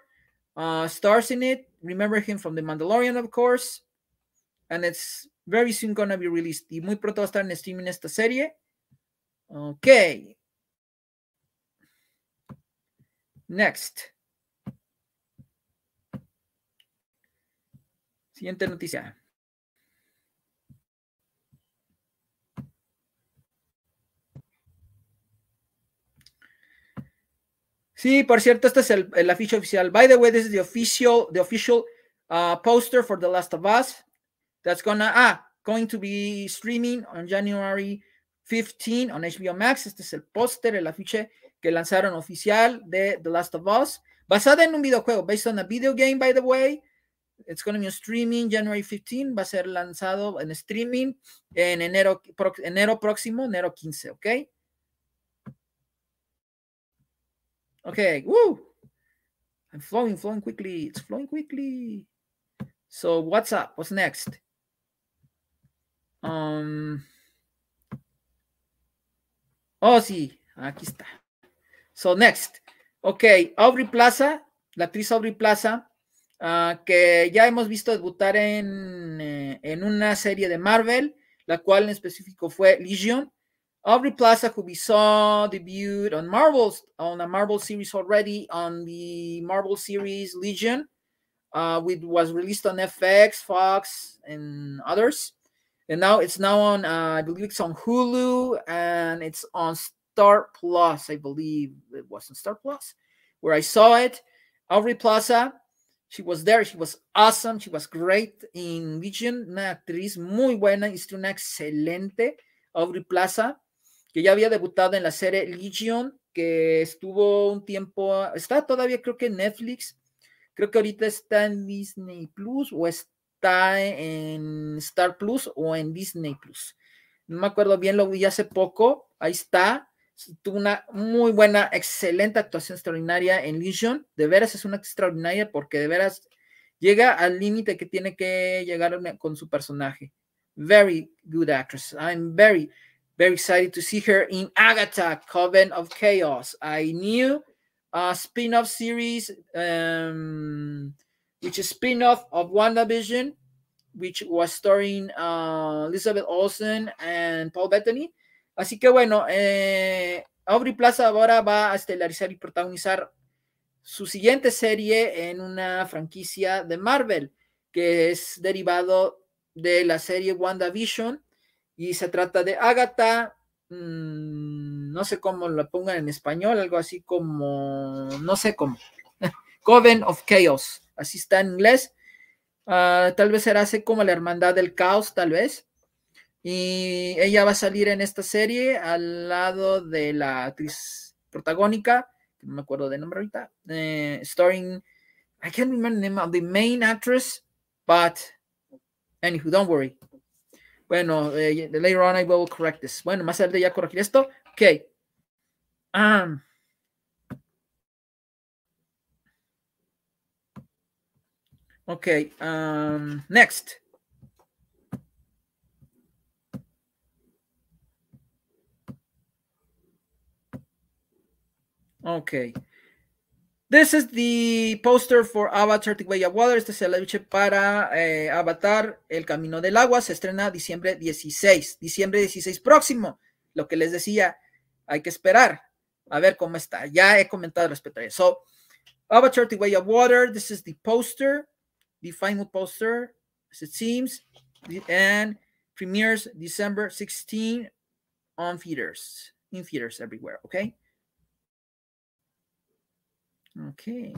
A: uh, stars in it. Remember him from the Mandalorian, of course. And it's very soon gonna be released. Y muy pronto va a estar en streaming esta serie. Ok. Next. Siguiente noticia. Sí, por cierto, este es el, el afiche oficial. By the way, this is the official, the official uh, poster for The Last of Us. That's gonna ah, going to be streaming on January 15 on HBO Max. Este es el póster, el afiche que lanzaron oficial de The Last of Us, basada en un videojuego, based on a video game, by the way. It's going to be streaming January 15. Va a ser lanzado en streaming en enero, enero próximo, enero 15, ¿ok? Okay, woo! I'm flowing, flowing quickly. It's flowing quickly. So what's up? What's next? Um. Oh, sí, aquí está. So next. Ok, Aubrey Plaza, la actriz Aubrey Plaza, uh, que ya hemos visto debutar en, eh, en una serie de Marvel, la cual en específico fue Legion. Aubrey Plaza, who we saw debuted on Marvel's on a Marvel series already on the Marvel series Legion, uh, which was released on FX, Fox, and others. And now it's now on, uh, I believe it's on Hulu and it's on Star Plus. I believe it was on Star Plus where I saw it. Aubrey Plaza, she was there. She was awesome. She was great in Legion. Una actriz muy buena. Hizo una excelente Aubrey Plaza que ya había debutado en la serie Legion, que estuvo un tiempo, está todavía creo que en Netflix, creo que ahorita está en Disney Plus o está en Star Plus o en Disney Plus. No me acuerdo bien, lo vi hace poco, ahí está. Tuvo una muy buena, excelente actuación extraordinaria en Legion. De veras es una extraordinaria porque de veras llega al límite que tiene que llegar con su personaje. Very good actress. I'm very, very excited to see her in Agatha, Coven of Chaos. I knew a spin-off series, um, which is spin-off of WandaVision, which was starring uh, Elizabeth Olsen and Paul Bettany. Así que bueno, eh, Aubrey Plaza ahora va a estelarizar y protagonizar su siguiente serie en una franquicia de Marvel, que es derivado de la serie WandaVision y se trata de Agatha, mmm, no sé cómo lo pongan en español, algo así como, no sé cómo, Coven of Chaos, así está en inglés. Uh, tal vez será así como la Hermandad del Caos, tal vez. Y ella va a salir en esta serie al lado de la actriz protagónica, no me acuerdo de nombre ahorita, eh, starring, I can't remember the name of the main actress, but anywho, don't worry. Bueno, eh, later on I will correct this. Bueno, más adelante ya corregir esto. Ok. Um, ok. Um, next. Ok. This is the poster for Avatar The Way of Water. Este es el afiche para eh, Avatar El Camino del Agua. Se estrena diciembre 16. Diciembre 16 próximo. Lo que les decía, hay que esperar a ver cómo está. Ya he comentado respecto a eso. So, Avatar The Way of Water. This is the poster. The final poster, as it seems. And premieres December 16 on theaters. In theaters everywhere, okay? Okay.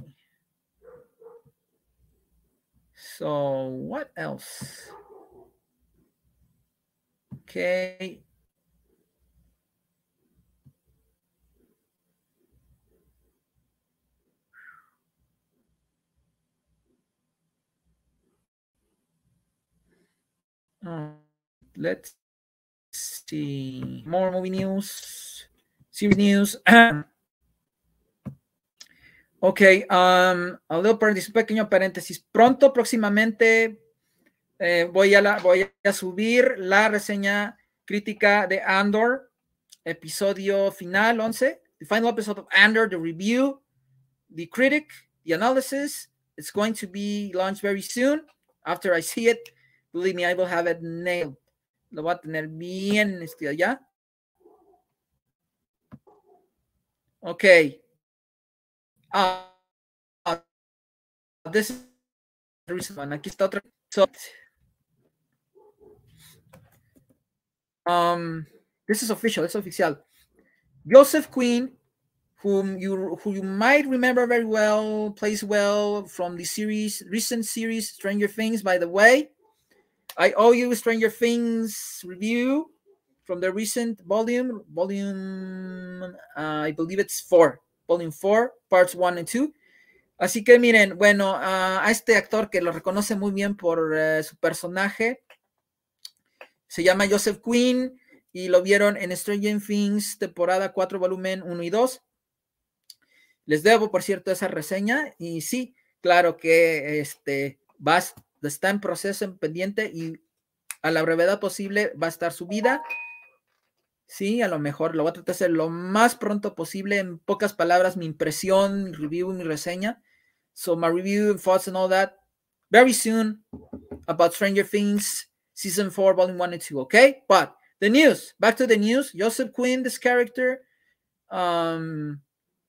A: So what else? Okay. Uh, let's see more movie news, series news. ok, um, a little paréntesis, un pequeño paréntesis. Pronto, próximamente, eh, voy, a la, subir la reseña crítica de Andor, episodio final 11, the final episode of Andor, the review, the critic, the analysis. It's going to be launched very soon after I see it. Believe me, I will have it nailed. Lo voy a tener bien este allá. Ok. Uh, this is the one. Aquí está otra. So, um, this is official. It's official. Joseph Quinn, whom you who you might remember very well, plays well from the series, recent series Stranger Things. By the way, I owe you Stranger Things review from the recent volume, volume, uh, I believe it's four, volume four, parts one and two. Así que miren, bueno, uh, a este actor que lo reconoce muy bien por uh, su personaje, se llama Joseph Quinn y lo vieron en Stranger Things, temporada 4, volumen 1 y 2. Les debo, por cierto, esa reseña y sí, claro que este, vas está en proceso, en pendiente y a la brevedad posible va a estar subida. Sí, a lo mejor lo voy a tratar de hacer lo más pronto posible. En pocas palabras, mi impresión, mi review, mi reseña. So my review, thoughts and all that very soon about Stranger Things season four, volume one and two. Okay, but the news. Back to the news. Joseph Quinn, this character, um,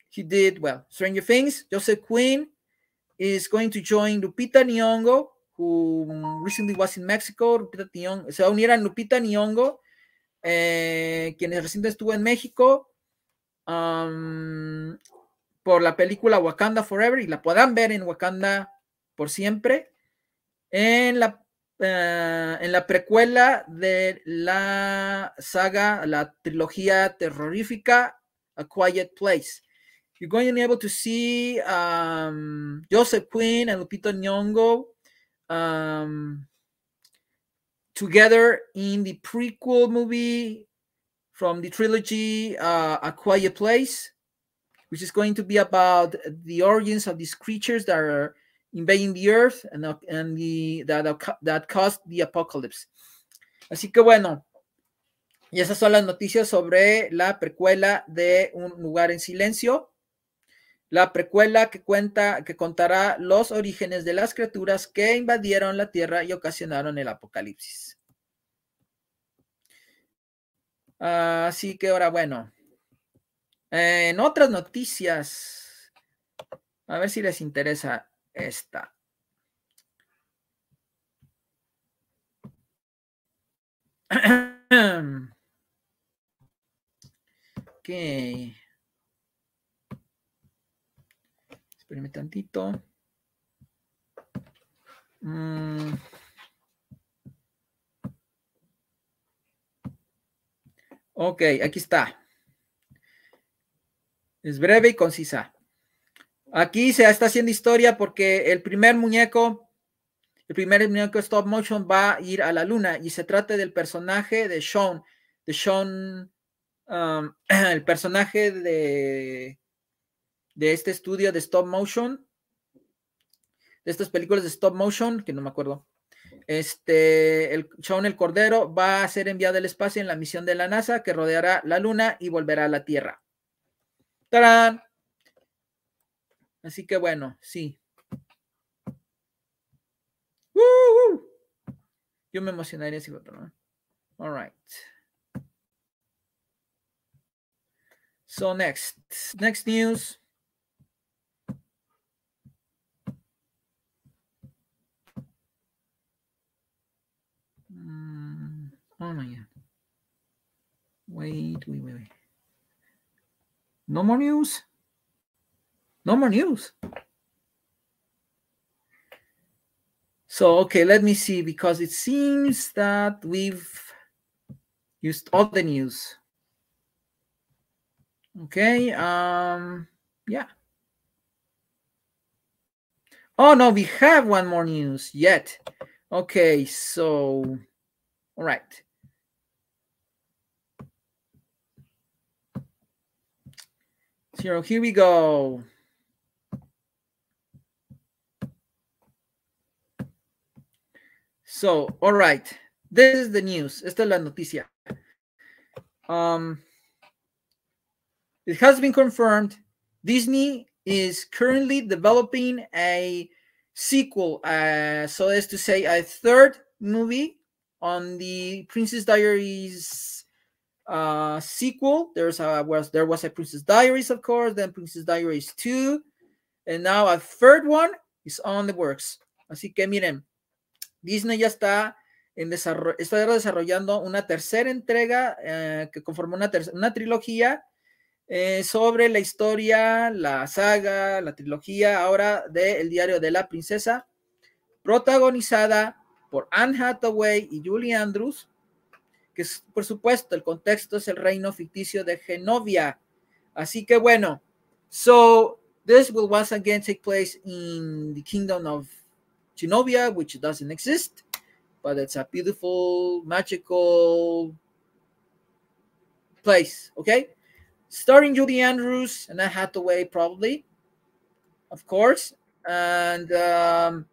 A: he did well. Stranger Things. Joseph Quinn is going to join Lupita Nyong'o who recently was in Mexico. Lupita Nyong'o, se va a Lupita Nyong'o, eh, quien recién estuvo en México por la película Wakanda Forever y la puedan ver en Wakanda por siempre. En la, uh, en la precuela de la saga, la trilogía terrorífica A Quiet Place. You're going to be able to see um, Joseph Quinn and Lupita Nyong'o um, together in the prequel movie from the trilogy uh, A Quiet Place, which is going to be about the origins of these creatures that are invading the earth and, uh, and the that, that caused the apocalypse. Así que bueno, y esas son las noticias sobre la precuela de Un lugar en silencio. La precuela que cuenta, que contará los orígenes de las criaturas que invadieron la Tierra y ocasionaron el apocalipsis. Así que ahora, bueno, en otras noticias, a ver si les interesa esta. ok. Espérenme tantito. Mm. Ok, aquí está. Es breve y concisa. Aquí se está haciendo historia porque el primer muñeco, el primer muñeco stop motion va a ir a la luna y se trata del personaje de Sean, de Sean, um, el personaje de de este estudio de stop motion, de estas películas de stop motion, que no me acuerdo. Este, el Sean el Cordero va a ser enviado al espacio en la misión de la NASA que rodeará la Luna y volverá a la Tierra. ¡Tarán! Así que bueno, sí. Yo me emocionaría si otro, ¿no? All right. So next, next news. Oh my god. Wait, wait, wait, wait. No more news. No more news. So, okay, let me see because it seems that we've used all the news. Okay, um, yeah. Oh no, we have one more news yet. Okay, so all right. So here we go. So, all right. This is the news. Esta es la noticia. Um, it has been confirmed Disney is currently developing a sequel, uh, so as to say, a third movie on the Princess Diaries uh, sequel. There's a was there was a Princess Diaries, of course, then Princess Diaries 2, and now a third one is on the works. Así que miren, Disney ya está en desarrollo, está desarrollando una tercera entrega eh, que conforma una, una trilogía eh, sobre la historia, la saga, la trilogía ahora de El diario de la princesa, protagonizada por Anne Hathaway y Julie Andrews, que es, por supuesto el contexto es el reino ficticio de Genovia. Así que bueno, so this will once again take place in the kingdom of Genovia, which doesn't exist, but it's a beautiful, magical place, okay? Starring Julie Andrews and Anne Hathaway, probably, of course. And um,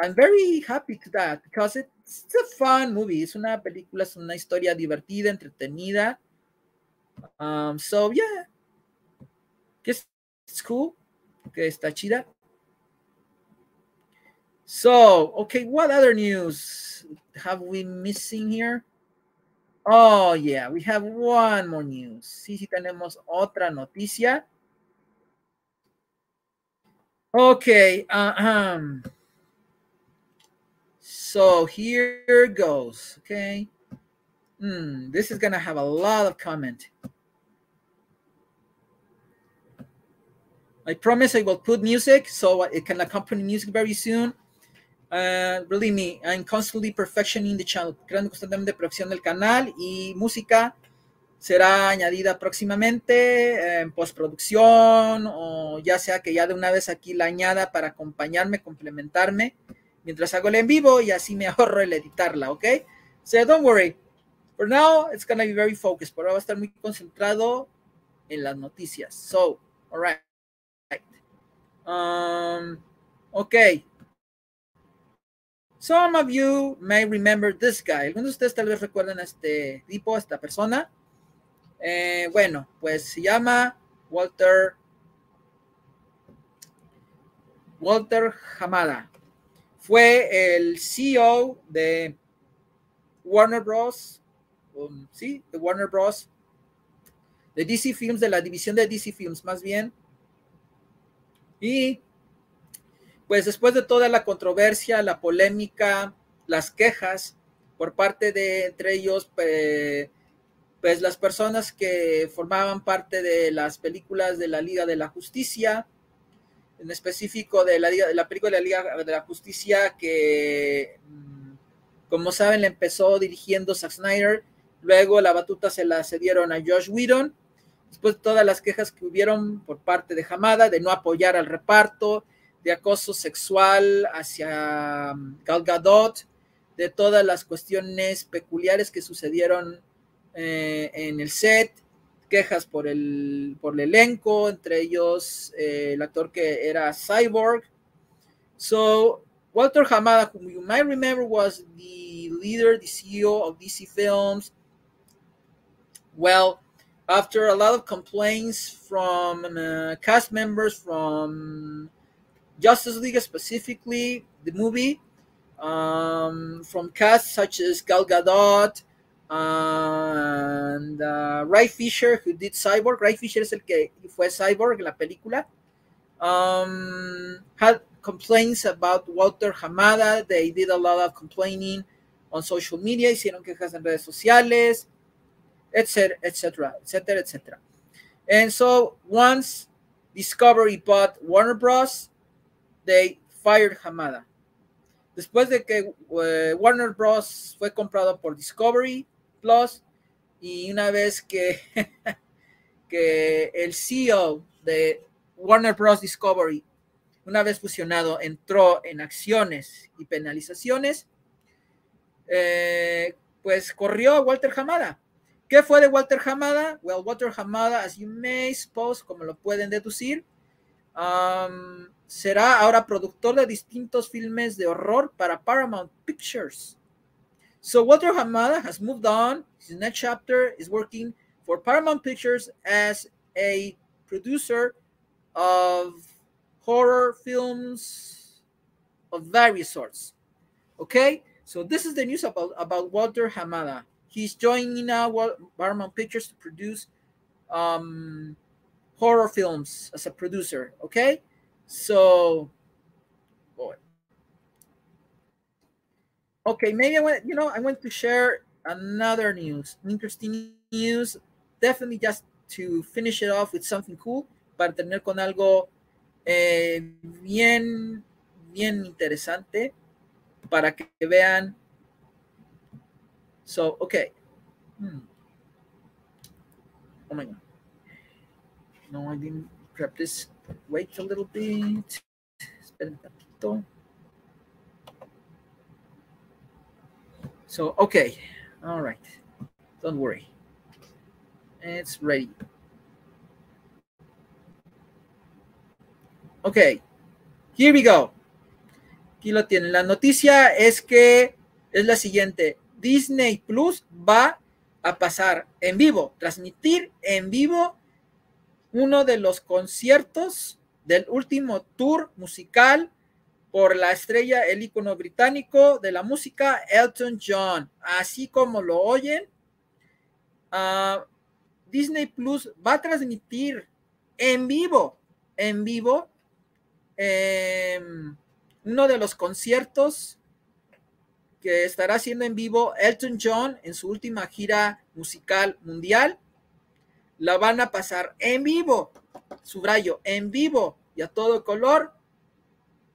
A: I'm very happy to that because it's a fun movie. Es una película, es una historia divertida, entretenida. Um, so yeah, guess it's cool. Okay, está chida. So, okay, what other news have we missing here? Oh, yeah, we have one more news. Sí, sí, tenemos otra noticia. Okay, uh, um, so here goes, okay? Hmm, this is gonna have a lot of comment. I promise I will put music so it can accompany music very soon. Uh, believe me, I'm constantly perfectioning the channel, creando constantemente producción del canal y música será añadida próximamente en postproducción o ya sea que ya de una vez aquí la añada para acompañarme, complementarme mientras hago el en vivo y así me ahorro el editarla, ¿ok? So don't worry. For now, it's gonna be very focused. Por ahora va a estar muy concentrado en las noticias. So, all right. Um, okay. Some of you may remember this guy. Algunos de ustedes tal vez recuerden a este tipo, a esta persona. Eh, bueno, pues se llama Walter Walter Hamada. Fue el CEO de Warner Bros. Sí, de Warner Bros. De DC Films, de la división de DC Films, más bien. Y pues después de toda la controversia, la polémica, las quejas por parte de entre ellos, pues las personas que formaban parte de las películas de la Liga de la Justicia, en específico de la, de la película de la Liga de la Justicia que, mm, como saben, le empezó dirigiendo Zack Snyder, luego la batuta se la cedieron a Josh Whedon, después de todas las quejas que hubieron por parte de Hamada de no apoyar al reparto, de acoso sexual hacia um, Gal Gadot, de todas las cuestiones peculiares que sucedieron eh, en el set, quejas por el, por el elenco, entre ellos eh, el actor que era Cyborg. So, Walter Hamada, whom you might remember was the leader, the CEO of DC Films. Well, after a lot of complaints from uh, cast members, from Justice League specifically, the movie, um, from cast such as Gal Gadot and uh, Ray Fisher, who did Cyborg. Ray Fisher es el que fue Cyborg en la película. Um, had complaints about Walter Hamada. They did a lot of complaining on social media, hicieron quejas en redes sociales, etc., etc., etc., etc. And so once Discovery bought Warner Bros., they fired Hamada. después de que eh, Warner Bros. fue comprado por Discovery Plus y una vez que, que el CEO de Warner Bros. Discovery, una vez fusionado, entró en acciones y penalizaciones, eh, pues corrió a Walter Hamada. ¿Qué fue de Walter Hamada? Well, Walter Hamada, as you may suppose, como lo pueden deducir, um, será ahora productor de distintos filmes de horror para Paramount Pictures. So Walter Hamada has moved on. His next chapter is working for Paramount Pictures as a producer of horror films of various sorts. Okay, so this is the news about, about Walter Hamada. He's joining now Paramount Pictures to produce um, horror films as a producer. Okay, so boy. Okay, maybe I want you know I want to share another news, interesting news. Definitely just to finish it off with something cool para tener con algo eh, bien, bien interesante para que vean So, okay. Hmm. Oh my God. No, I didn't grab this. Wait a little bit. Esperen un So, okay. All right. Don't worry. It's ready. Okay. Here we go. Aquí lo tienen. La noticia es que es la siguiente. Disney Plus va a pasar en vivo, transmitir en vivo uno de los conciertos del último tour musical por la estrella, el icono británico de la música, Elton John. Así como lo oyen, uh, Disney Plus va a transmitir en vivo, en vivo, eh, uno de los conciertos que estará haciendo en vivo Elton John en su última gira musical mundial. La van a pasar en vivo, subrayo, en vivo y a todo color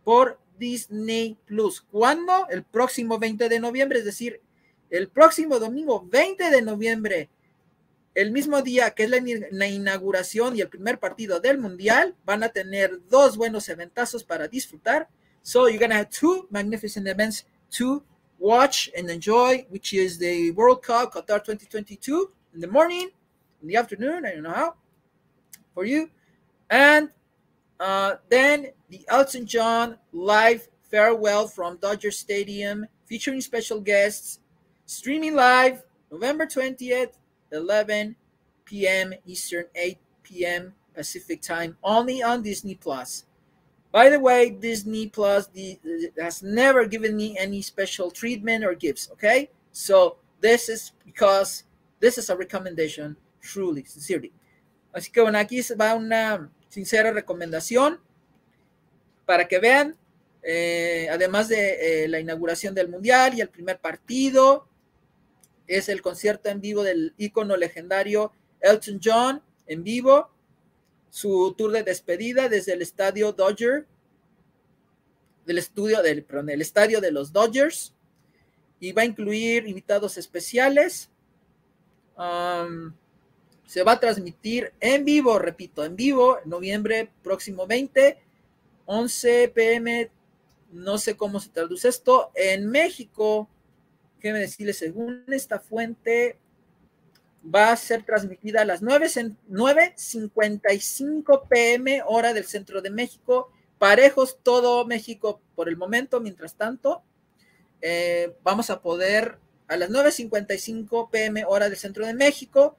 A: por Disney Plus. ¿Cuándo? El próximo 20 de noviembre, es decir, el próximo domingo 20 de noviembre, el mismo día que es la, inauguración y el primer partido del Mundial, van a tener dos buenos eventazos para disfrutar. So you're gonna have two magnificent events to watch and enjoy, which is the World Cup Qatar 2022 in the morning, in the afternoon, I don't know how, for you. And uh, then the Elton John live farewell from Dodger Stadium, featuring special guests, streaming live November 20th, 11 p.m. Eastern, 8 p.m. Pacific time, only on Disney Plus. By the way, Disney Plus the, has never given me any special treatment or gifts, okay? So this is because this is a recommendation, truly, sincerely. Así que bueno, aquí va una sincera recomendación para que vean, eh, además de eh, la inauguración del Mundial y el primer partido, es el concierto en vivo del ícono legendario Elton John en vivo su tour de despedida desde el estadio Dodger, del estudio del, perdón, el estadio de los Dodgers, y va a incluir invitados especiales. Se va a transmitir en vivo, repito, en vivo, noviembre próximo 20, 11 pm, no sé cómo se traduce esto, en México, déjeme decirle, según esta fuente, va a ser transmitida a las 9.55 pm hora del centro de México. Parejos todo México por el momento, mientras tanto. Eh, vamos a poder a las 9.55 pm hora del centro de México.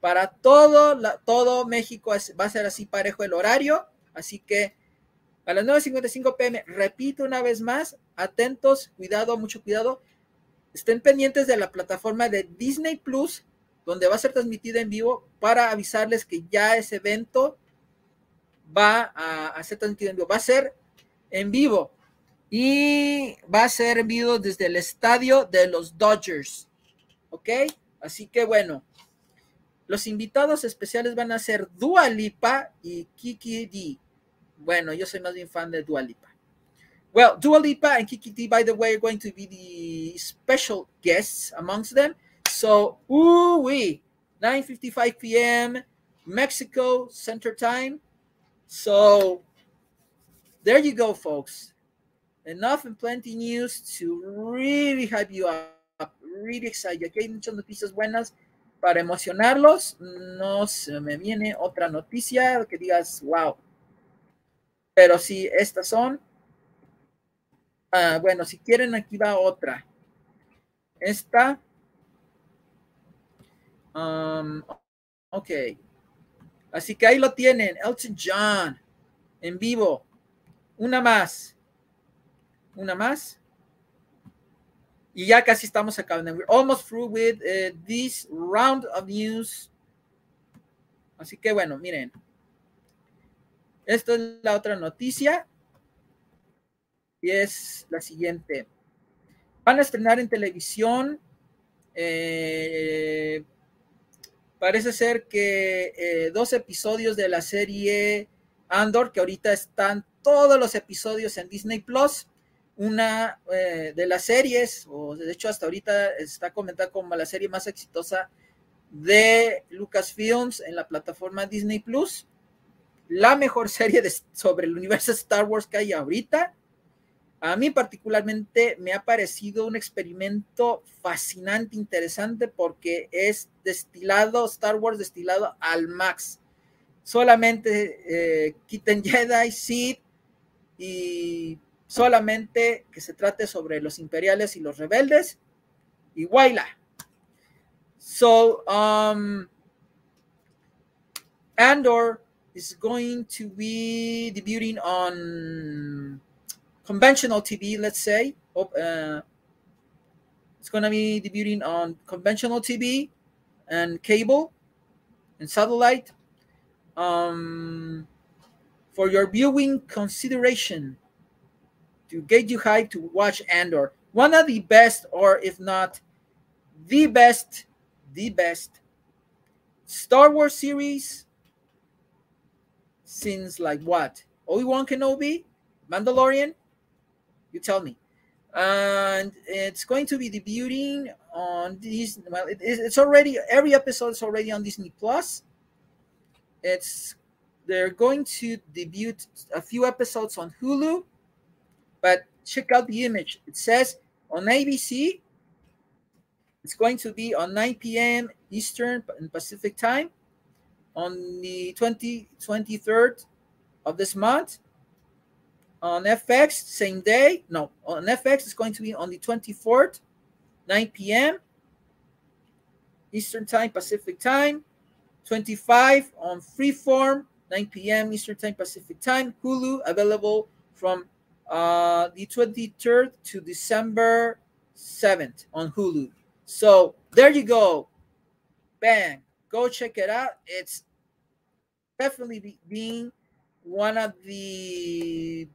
A: Para todo, todo México va a ser así parejo el horario. Así que a las 9.55 pm, repito una vez más, atentos, cuidado, mucho cuidado. Estén pendientes de la plataforma de Disney Plus donde va a ser transmitida en vivo para avisarles que ya ese evento va a, ser transmitido en vivo. Va a ser en vivo y va a ser en vivo desde el estadio de los Dodgers. ¿Ok? Así que bueno, los invitados especiales van a ser Dua Lipa y Kiki D. Bueno, yo soy más bien fan de Dua Lipa. Well, Dua Lipa and Kiki T, by the way, are going to be the special guests amongst them. So, ooh wee, 9:55 p.m. Mexico Center Time. So, there you go, folks. Enough and plenty news to really hype you up, really excite you. Aquí hay muchas noticias buenas para emocionarlos. No se me viene otra noticia que digas, wow. Pero sí, estas son. Ah, bueno, si quieren, aquí va otra. Esta. Um, ok. Así que ahí lo tienen. Elton John. En vivo. Una más. Una más. Y ya casi estamos acabando. We're almost through with uh, this round of news. Así que bueno, miren. Esta es la otra noticia. Y es la siguiente. Van a estrenar en televisión. Eh, parece ser que eh, dos episodios de la serie Andor, que ahorita están todos los episodios en Disney Plus una eh, de las series, o de hecho hasta ahorita está comentada como la serie más exitosa de Lucasfilms en la plataforma Disney Plus. La mejor serie sobre el universo Star Wars que hay ahorita. A mí particularmente me ha parecido un experimento fascinante, interesante, porque es destilado, Star Wars destilado al max. Solamente eh, quiten Jedi, Sith y solamente que se trate sobre los imperiales y los rebeldes y Waila. So, um, Andor is going to be debuting on conventional TV, let's say. Uh, it's going to be debuting on conventional TV and cable and satellite. Um, for your viewing consideration, to get you hyped to watch Andor. One of the best, or if not the best, the best Star Wars series since like what? Obi-Wan Kenobi? Mandalorian? You tell me. And it's going to be debuting on Disney. Well, it, it's already every episode is already on Disney Plus. It's they're going to debut a few episodes on Hulu but check out the image. It says on ABC, it's going to be on 9 p.m. Eastern and Pacific time on the 20, 23rd of this month. On FX, same day. No, on FX, it's going to be on the 24th, 9 p.m. Eastern time, Pacific time. 25 on Freeform, 9 p.m. Eastern time, Pacific time. Hulu available from uh, the 23rd to December 7th on Hulu. So there you go. Bang. Go check it out. It's definitely be, being one of the,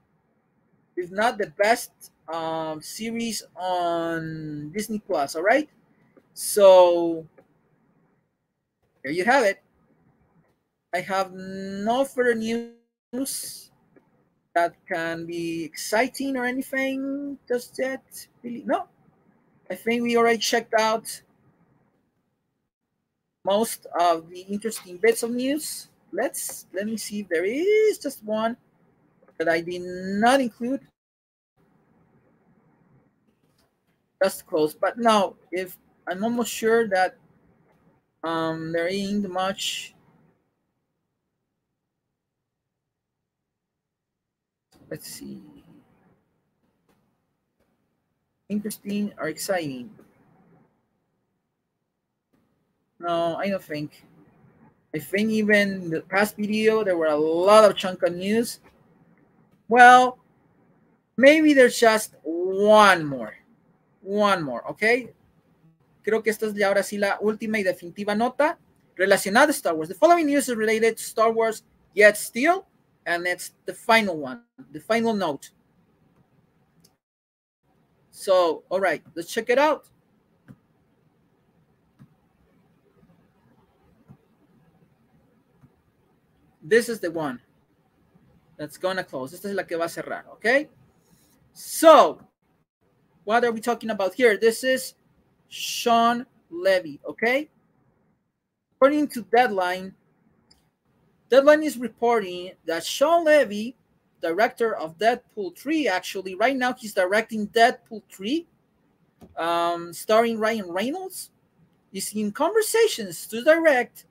A: if not the best um, series on Disney Plus. All right. So there you have it. I have no further news that can be exciting or anything just yet? Really? No. I think we already checked out most of the interesting bits of news. Let's let me see if there is just one that I did not include. Just close. But now if I'm almost sure that um there ain't much Let's see. Interesting or exciting? No, I don't think. I think even the past video, there were a lot of chunk of news. Well, maybe there's just one more. One more, okay? Creo que esta es ya ahora sí la última y definitiva nota relacionada a Star Wars. The following news is related to Star Wars, yet still and that's the final one, the final note. So, all right, let's check it out. This is the one that's gonna close. Esta es la que va a cerrar, okay? So, what are we talking about here? This is Sean Levy, okay? According to Deadline, Deadline is reporting that Sean Levy, director of Deadpool 3, actually, right now he's directing Deadpool 3, um, starring Ryan Reynolds, is in conversations to direct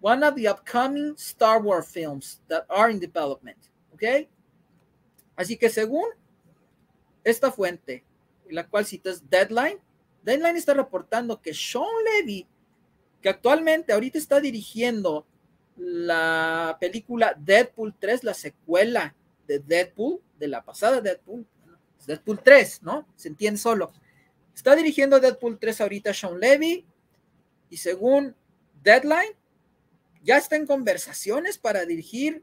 A: one of the upcoming Star Wars films that are in development. ¿Ok? Así que según esta fuente, la cual citas Deadline, Deadline está reportando que Sean Levy, que actualmente ahorita está dirigiendo la película Deadpool 3, la secuela de Deadpool, de la pasada Deadpool, Deadpool 3, ¿no? Se entiende solo. Está dirigiendo Deadpool 3 ahorita Sean Levy y según Deadline, ya está en conversaciones para dirigir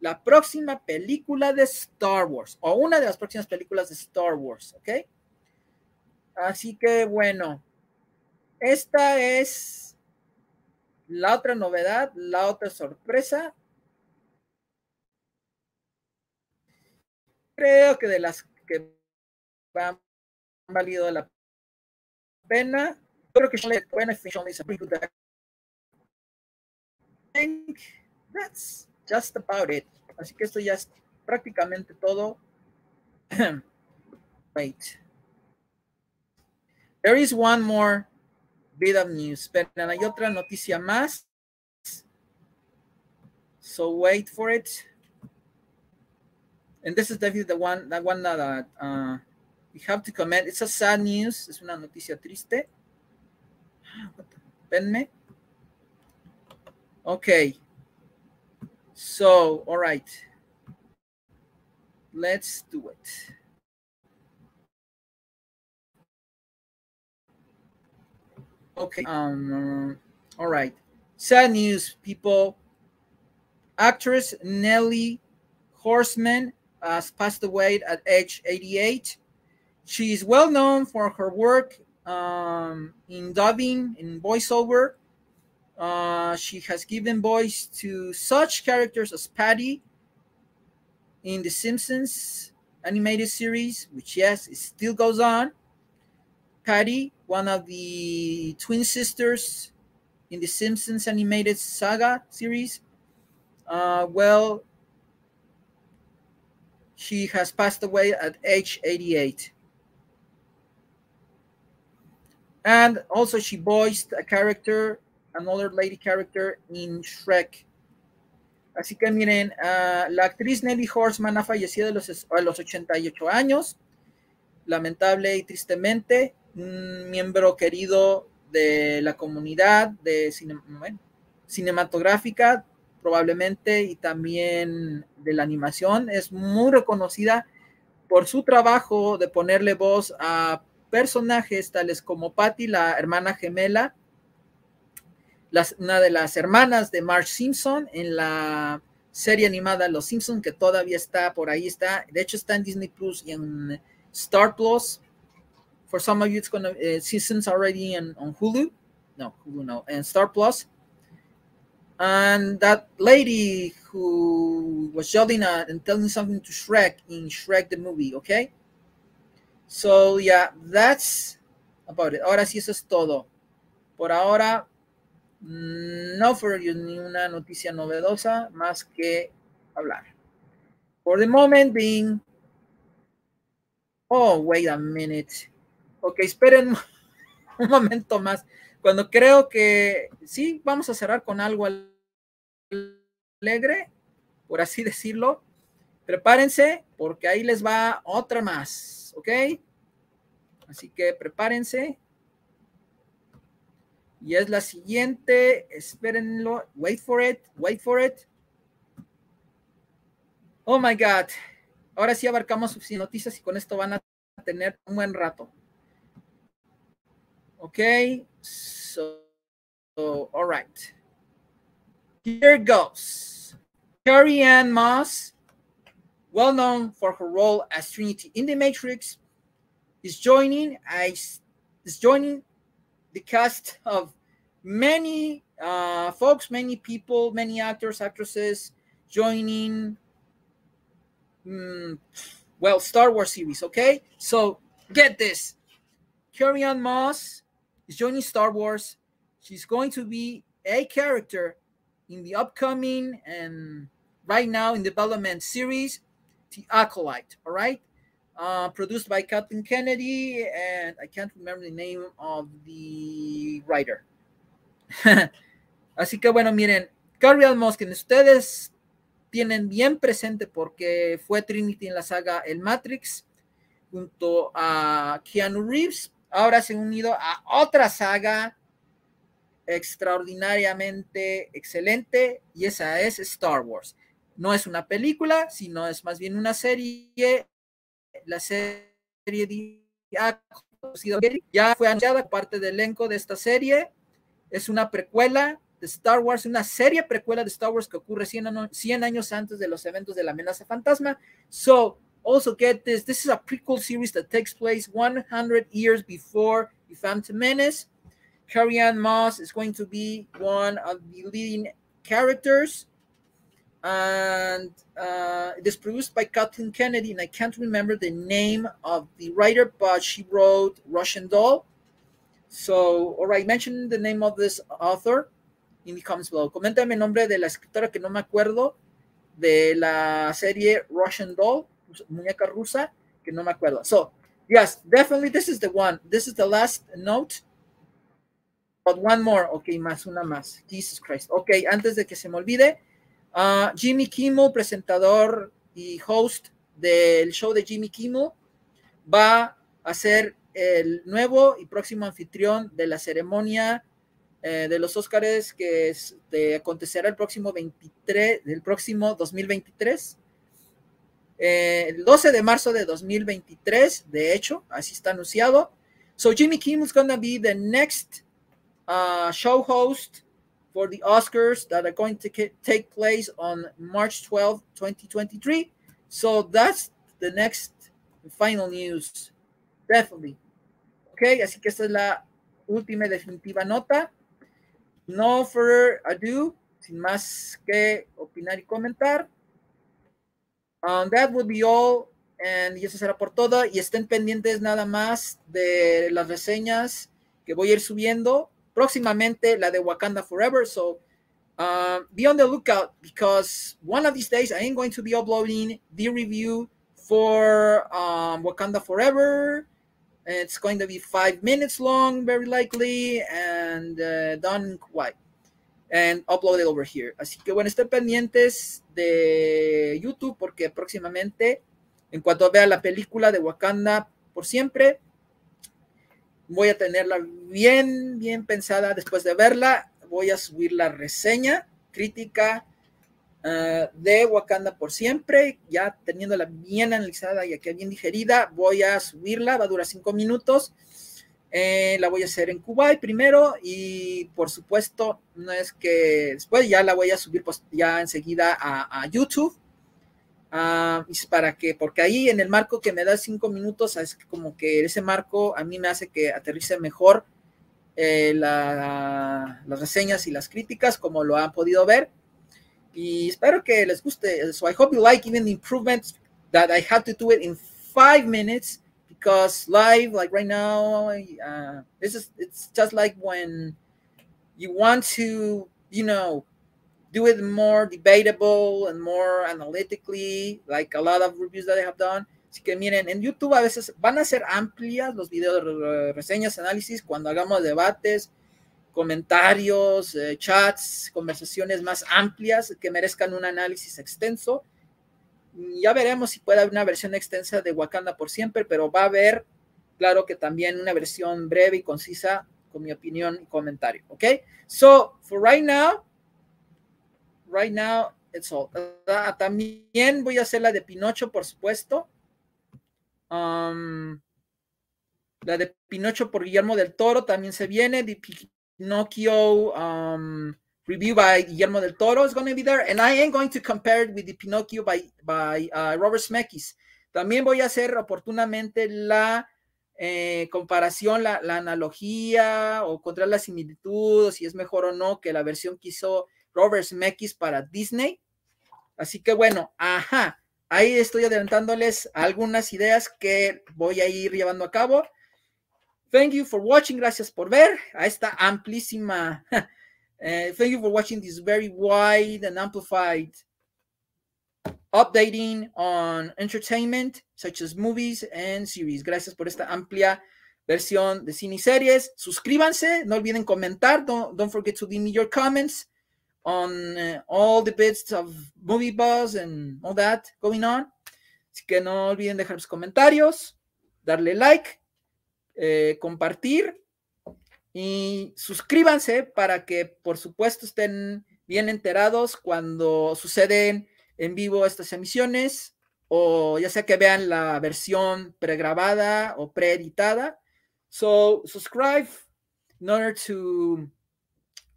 A: la próxima película de Star Wars o una de las próximas películas de Star Wars, ¿ok? Así que bueno, esta es la otra novedad, la otra sorpresa. Creo que de las que han valido la pena, creo que Sean a pretty good I think that's just about it. Así que esto ya es prácticamente todo. Wait. There is one more bit of news. Pero hay otra noticia más. So wait for it. And this is definitely the one, that one that uh, we have to comment. It's a sad news. Es una noticia triste. Venme. Okay. So, all right. Let's do it. Okay. Um. All right. Sad news, people. Actress Nellie Horseman has passed away at age 88. She is well known for her work um, in dubbing, in voiceover. Uh, she has given voice to such characters as Patty in The Simpsons animated series, which, yes, it still goes on. Patty, one of the twin sisters in the Simpsons animated saga series. Uh, well, she has passed away at age 88. And also, she voiced a character, another lady character in Shrek. Así que miren, uh, la actriz Nelly Horseman ha fallecido a los, a los 88 años, lamentable y tristemente un miembro querido de la comunidad de cinematográfica, probablemente, y también de la animación. Es muy reconocida por su trabajo de ponerle voz a personajes tales como Patty, la hermana gemela, una de las hermanas de Marge Simpson en la serie animada Los Simpson, que todavía está por ahí, está, de hecho está en Disney Plus y en Star Plus for some of you, it's gonna uh, seasons already in, on Hulu. No, Hulu no, and Star Plus. And that lady who was yelling at and telling something to Shrek in Shrek the movie, okay? So yeah, that's about it. Ahora sí, eso es todo. Por ahora, no for you ni una noticia novedosa más que hablar. For the moment being, oh, wait a minute. Ok, esperen un momento más. Cuando creo que sí, vamos a cerrar con algo alegre, por así decirlo. Prepárense, porque ahí les va otra más, ¿ok? Así que prepárense. Y es la siguiente, espérenlo, wait for it, wait for it. Oh my God. Ahora sí abarcamos noticias y con esto van a tener un buen rato. Okay, so, so all right. Here goes. Carrie Ann Moss, well known for her role as Trinity in The Matrix, is joining is joining the cast of many uh, folks, many people, many actors, actresses joining. Um, well, Star Wars series, okay? So get this. Carrie Ann Moss is joining Star Wars. She's going to be a character in the upcoming and right now in development series, The Acolyte, all right? Uh, produced by Kathleen Kennedy, and I can't remember the name of the writer. Así que bueno, miren, Carrie que ustedes tienen bien presente porque fue Trinity en la saga El Matrix, junto a Keanu Reeves, ahora se ha unido a otra saga extraordinariamente excelente y esa es Star Wars. No es una película, sino es más bien una serie. La serie ya fue anunciada parte del elenco de esta serie. Es una precuela de Star Wars, una serie precuela de Star Wars que ocurre 100, 100 años antes de los eventos de la amenaza fantasma. So, also get this this is a prequel series that takes place 100 years before the Phantom Menace. Carrie Ann Moss is going to be one of the leading characters. And uh, it is produced by Kathleen Kennedy, and I can't remember the name of the writer, but she wrote Russian Doll. So, all right, mention the name of this author in the comments below. Coméntame el nombre de la escritora que no me acuerdo de la serie Russian Doll, muñeca rusa, que no me acuerdo. So, yes, definitely this is the one. This is the last note. But one more, ok, más una más. Jesus Christ. Ok, antes de que se me olvide, uh, Jimmy Kimmel, presentador y host del show de Jimmy Kimmel, va a ser el nuevo y próximo anfitrión de la ceremonia eh, de los Óscares que este, acontecerá el próximo 23, del próximo 2023. Eh, el 12 de marzo de 2023, de hecho, así está anunciado. So Jimmy Kimmel is going to be the next uh, show host for the Oscars that are going to take place on March 12, 2023. So that's the next final news. Definitely. Ok, así que esta es la última y definitiva nota. No further ado, sin más que opinar y comentar. Um, that would be all. And eso será por todo. Y estén pendientes nada más de las reseñas que voy a ir subiendo próximamente la de Wakanda Forever. So uh, be on the lookout because one of these days I am going to be uploading the review for um, Wakanda Forever. It's going to be five minutes long, very likely, and uh, done quite and uploaded over here. Así que bueno, estén pendientes de YouTube porque próximamente, en cuanto vea la película de Wakanda por siempre, voy a tenerla bien, bien pensada después de verla. Voy a subir la reseña crítica uh, de Wakanda por siempre, ya teniéndola bien analizada y aquí bien digerida. Voy a subirla, va a durar cinco minutos. Eh, la voy a hacer en Kuwait primero y por supuesto no es que después ya la voy a subir pues, ya enseguida a, a YouTube Uh, para que, porque ahí en el marco que me da cinco minutos, es como que ese marco a mí me hace que aterrice mejor eh, la, las reseñas y las críticas, como lo han podido ver. Y espero que les guste. So I hope you like even the improvements that I have to do it in five minutes because live, like right now, uh, this is it's just like when you want to, you know, do it more debatable and more analytically, like a lot of reviews that I have done. Así que miren, en YouTube a veces van a ser amplias los videos, de reseñas, análisis, cuando hagamos debates, comentarios, eh, chats, conversaciones más amplias que merezcan un análisis extenso. Ya veremos si puede haber una versión extensa de Wakanda por siempre, pero va a haber, claro que también una versión breve y concisa con mi opinión y comentario, ¿ok? So, for right now, right now, it's all. Uh, también voy a hacer la de Pinocho, por supuesto. Um, la de Pinocho por Guillermo del Toro también se viene. The Pinocchio um, review by Guillermo del Toro is going to be there. And I am going to compare it with the Pinocchio by, by uh, Robert Zemeckis. También voy a hacer oportunamente la eh, comparación, la, la, analogía o contra la similitud, si es mejor o no que la versión que hizo Robert Zemeckis para Disney. Así que bueno, ajá, ahí estoy adelantándoles algunas ideas que voy a ir llevando a cabo. Thank you for watching. Gracias por ver a esta amplísima. Uh, thank you for watching this very wide and amplified updating on entertainment, such as movies and series. Gracias por esta amplia versión de cine y series. Suscríbanse, no olviden comentar. Don't, don't forget to leave me your comments on uh, all the bits of movie buzz and all that going on. Así que no olviden dejar sus comentarios, darle like, eh, compartir y suscríbanse para que, por supuesto, estén bien enterados cuando suceden en vivo estas emisiones o ya sea que vean la versión pregrabada o preeditada. So, subscribe in order to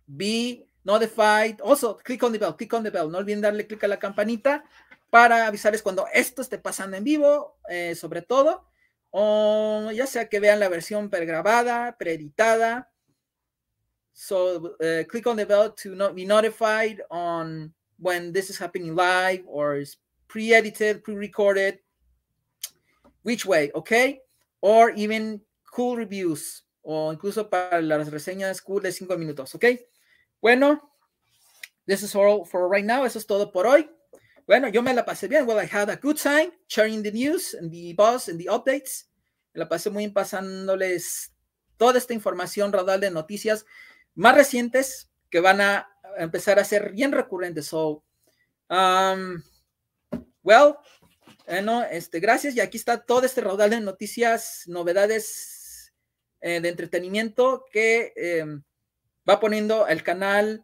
A: be notified. Also, click on the bell, click on the bell. No olviden darle clic a la campanita para avisarles cuando esto esté pasando en vivo, eh, sobre todo, ya sea que vean la versión pregrabada, preeditada. So, uh, click on the bell to not be notified on when this is happening live or is pre-edited, pre-recorded, which way, okay? Or even cool reviews o incluso para las reseñas cool de cinco minutos, ¿ok? Bueno, this is all for right now. Eso es todo por hoy. Bueno, yo me la pasé bien. Well, I had a good time sharing the news and the buzz and the updates. Me la pasé muy bien pasándoles toda esta información radal de noticias más recientes que van a empezar a ser bien recurrentes. So, um, well, bueno, este, gracias. Y aquí está todo este raudal de noticias, novedades eh, de entretenimiento que eh, va poniendo el canal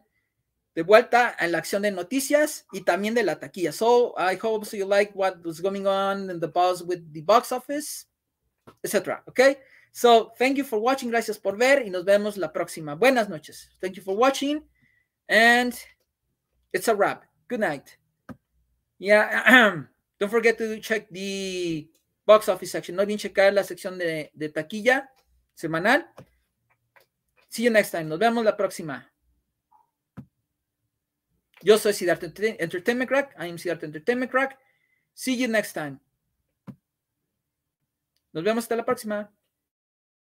A: de vuelta en la acción de noticias y también de la taquilla. So, I hope so you like what was going on in the buzz with the box office, etc. Okay? So, thank you for watching. Gracias por ver y nos vemos la próxima. Buenas noches. Thank you for watching. And it's a wrap. Good night. Yeah. Don't forget to check the box office section. No olviden checar la sección de, de taquilla semanal. See you next time. Nos vemos la próxima. Yo soy Siddhartha Entertainment Crack. I am Siddhartha Entertainment Crack. See you next time. Nos vemos hasta la próxima.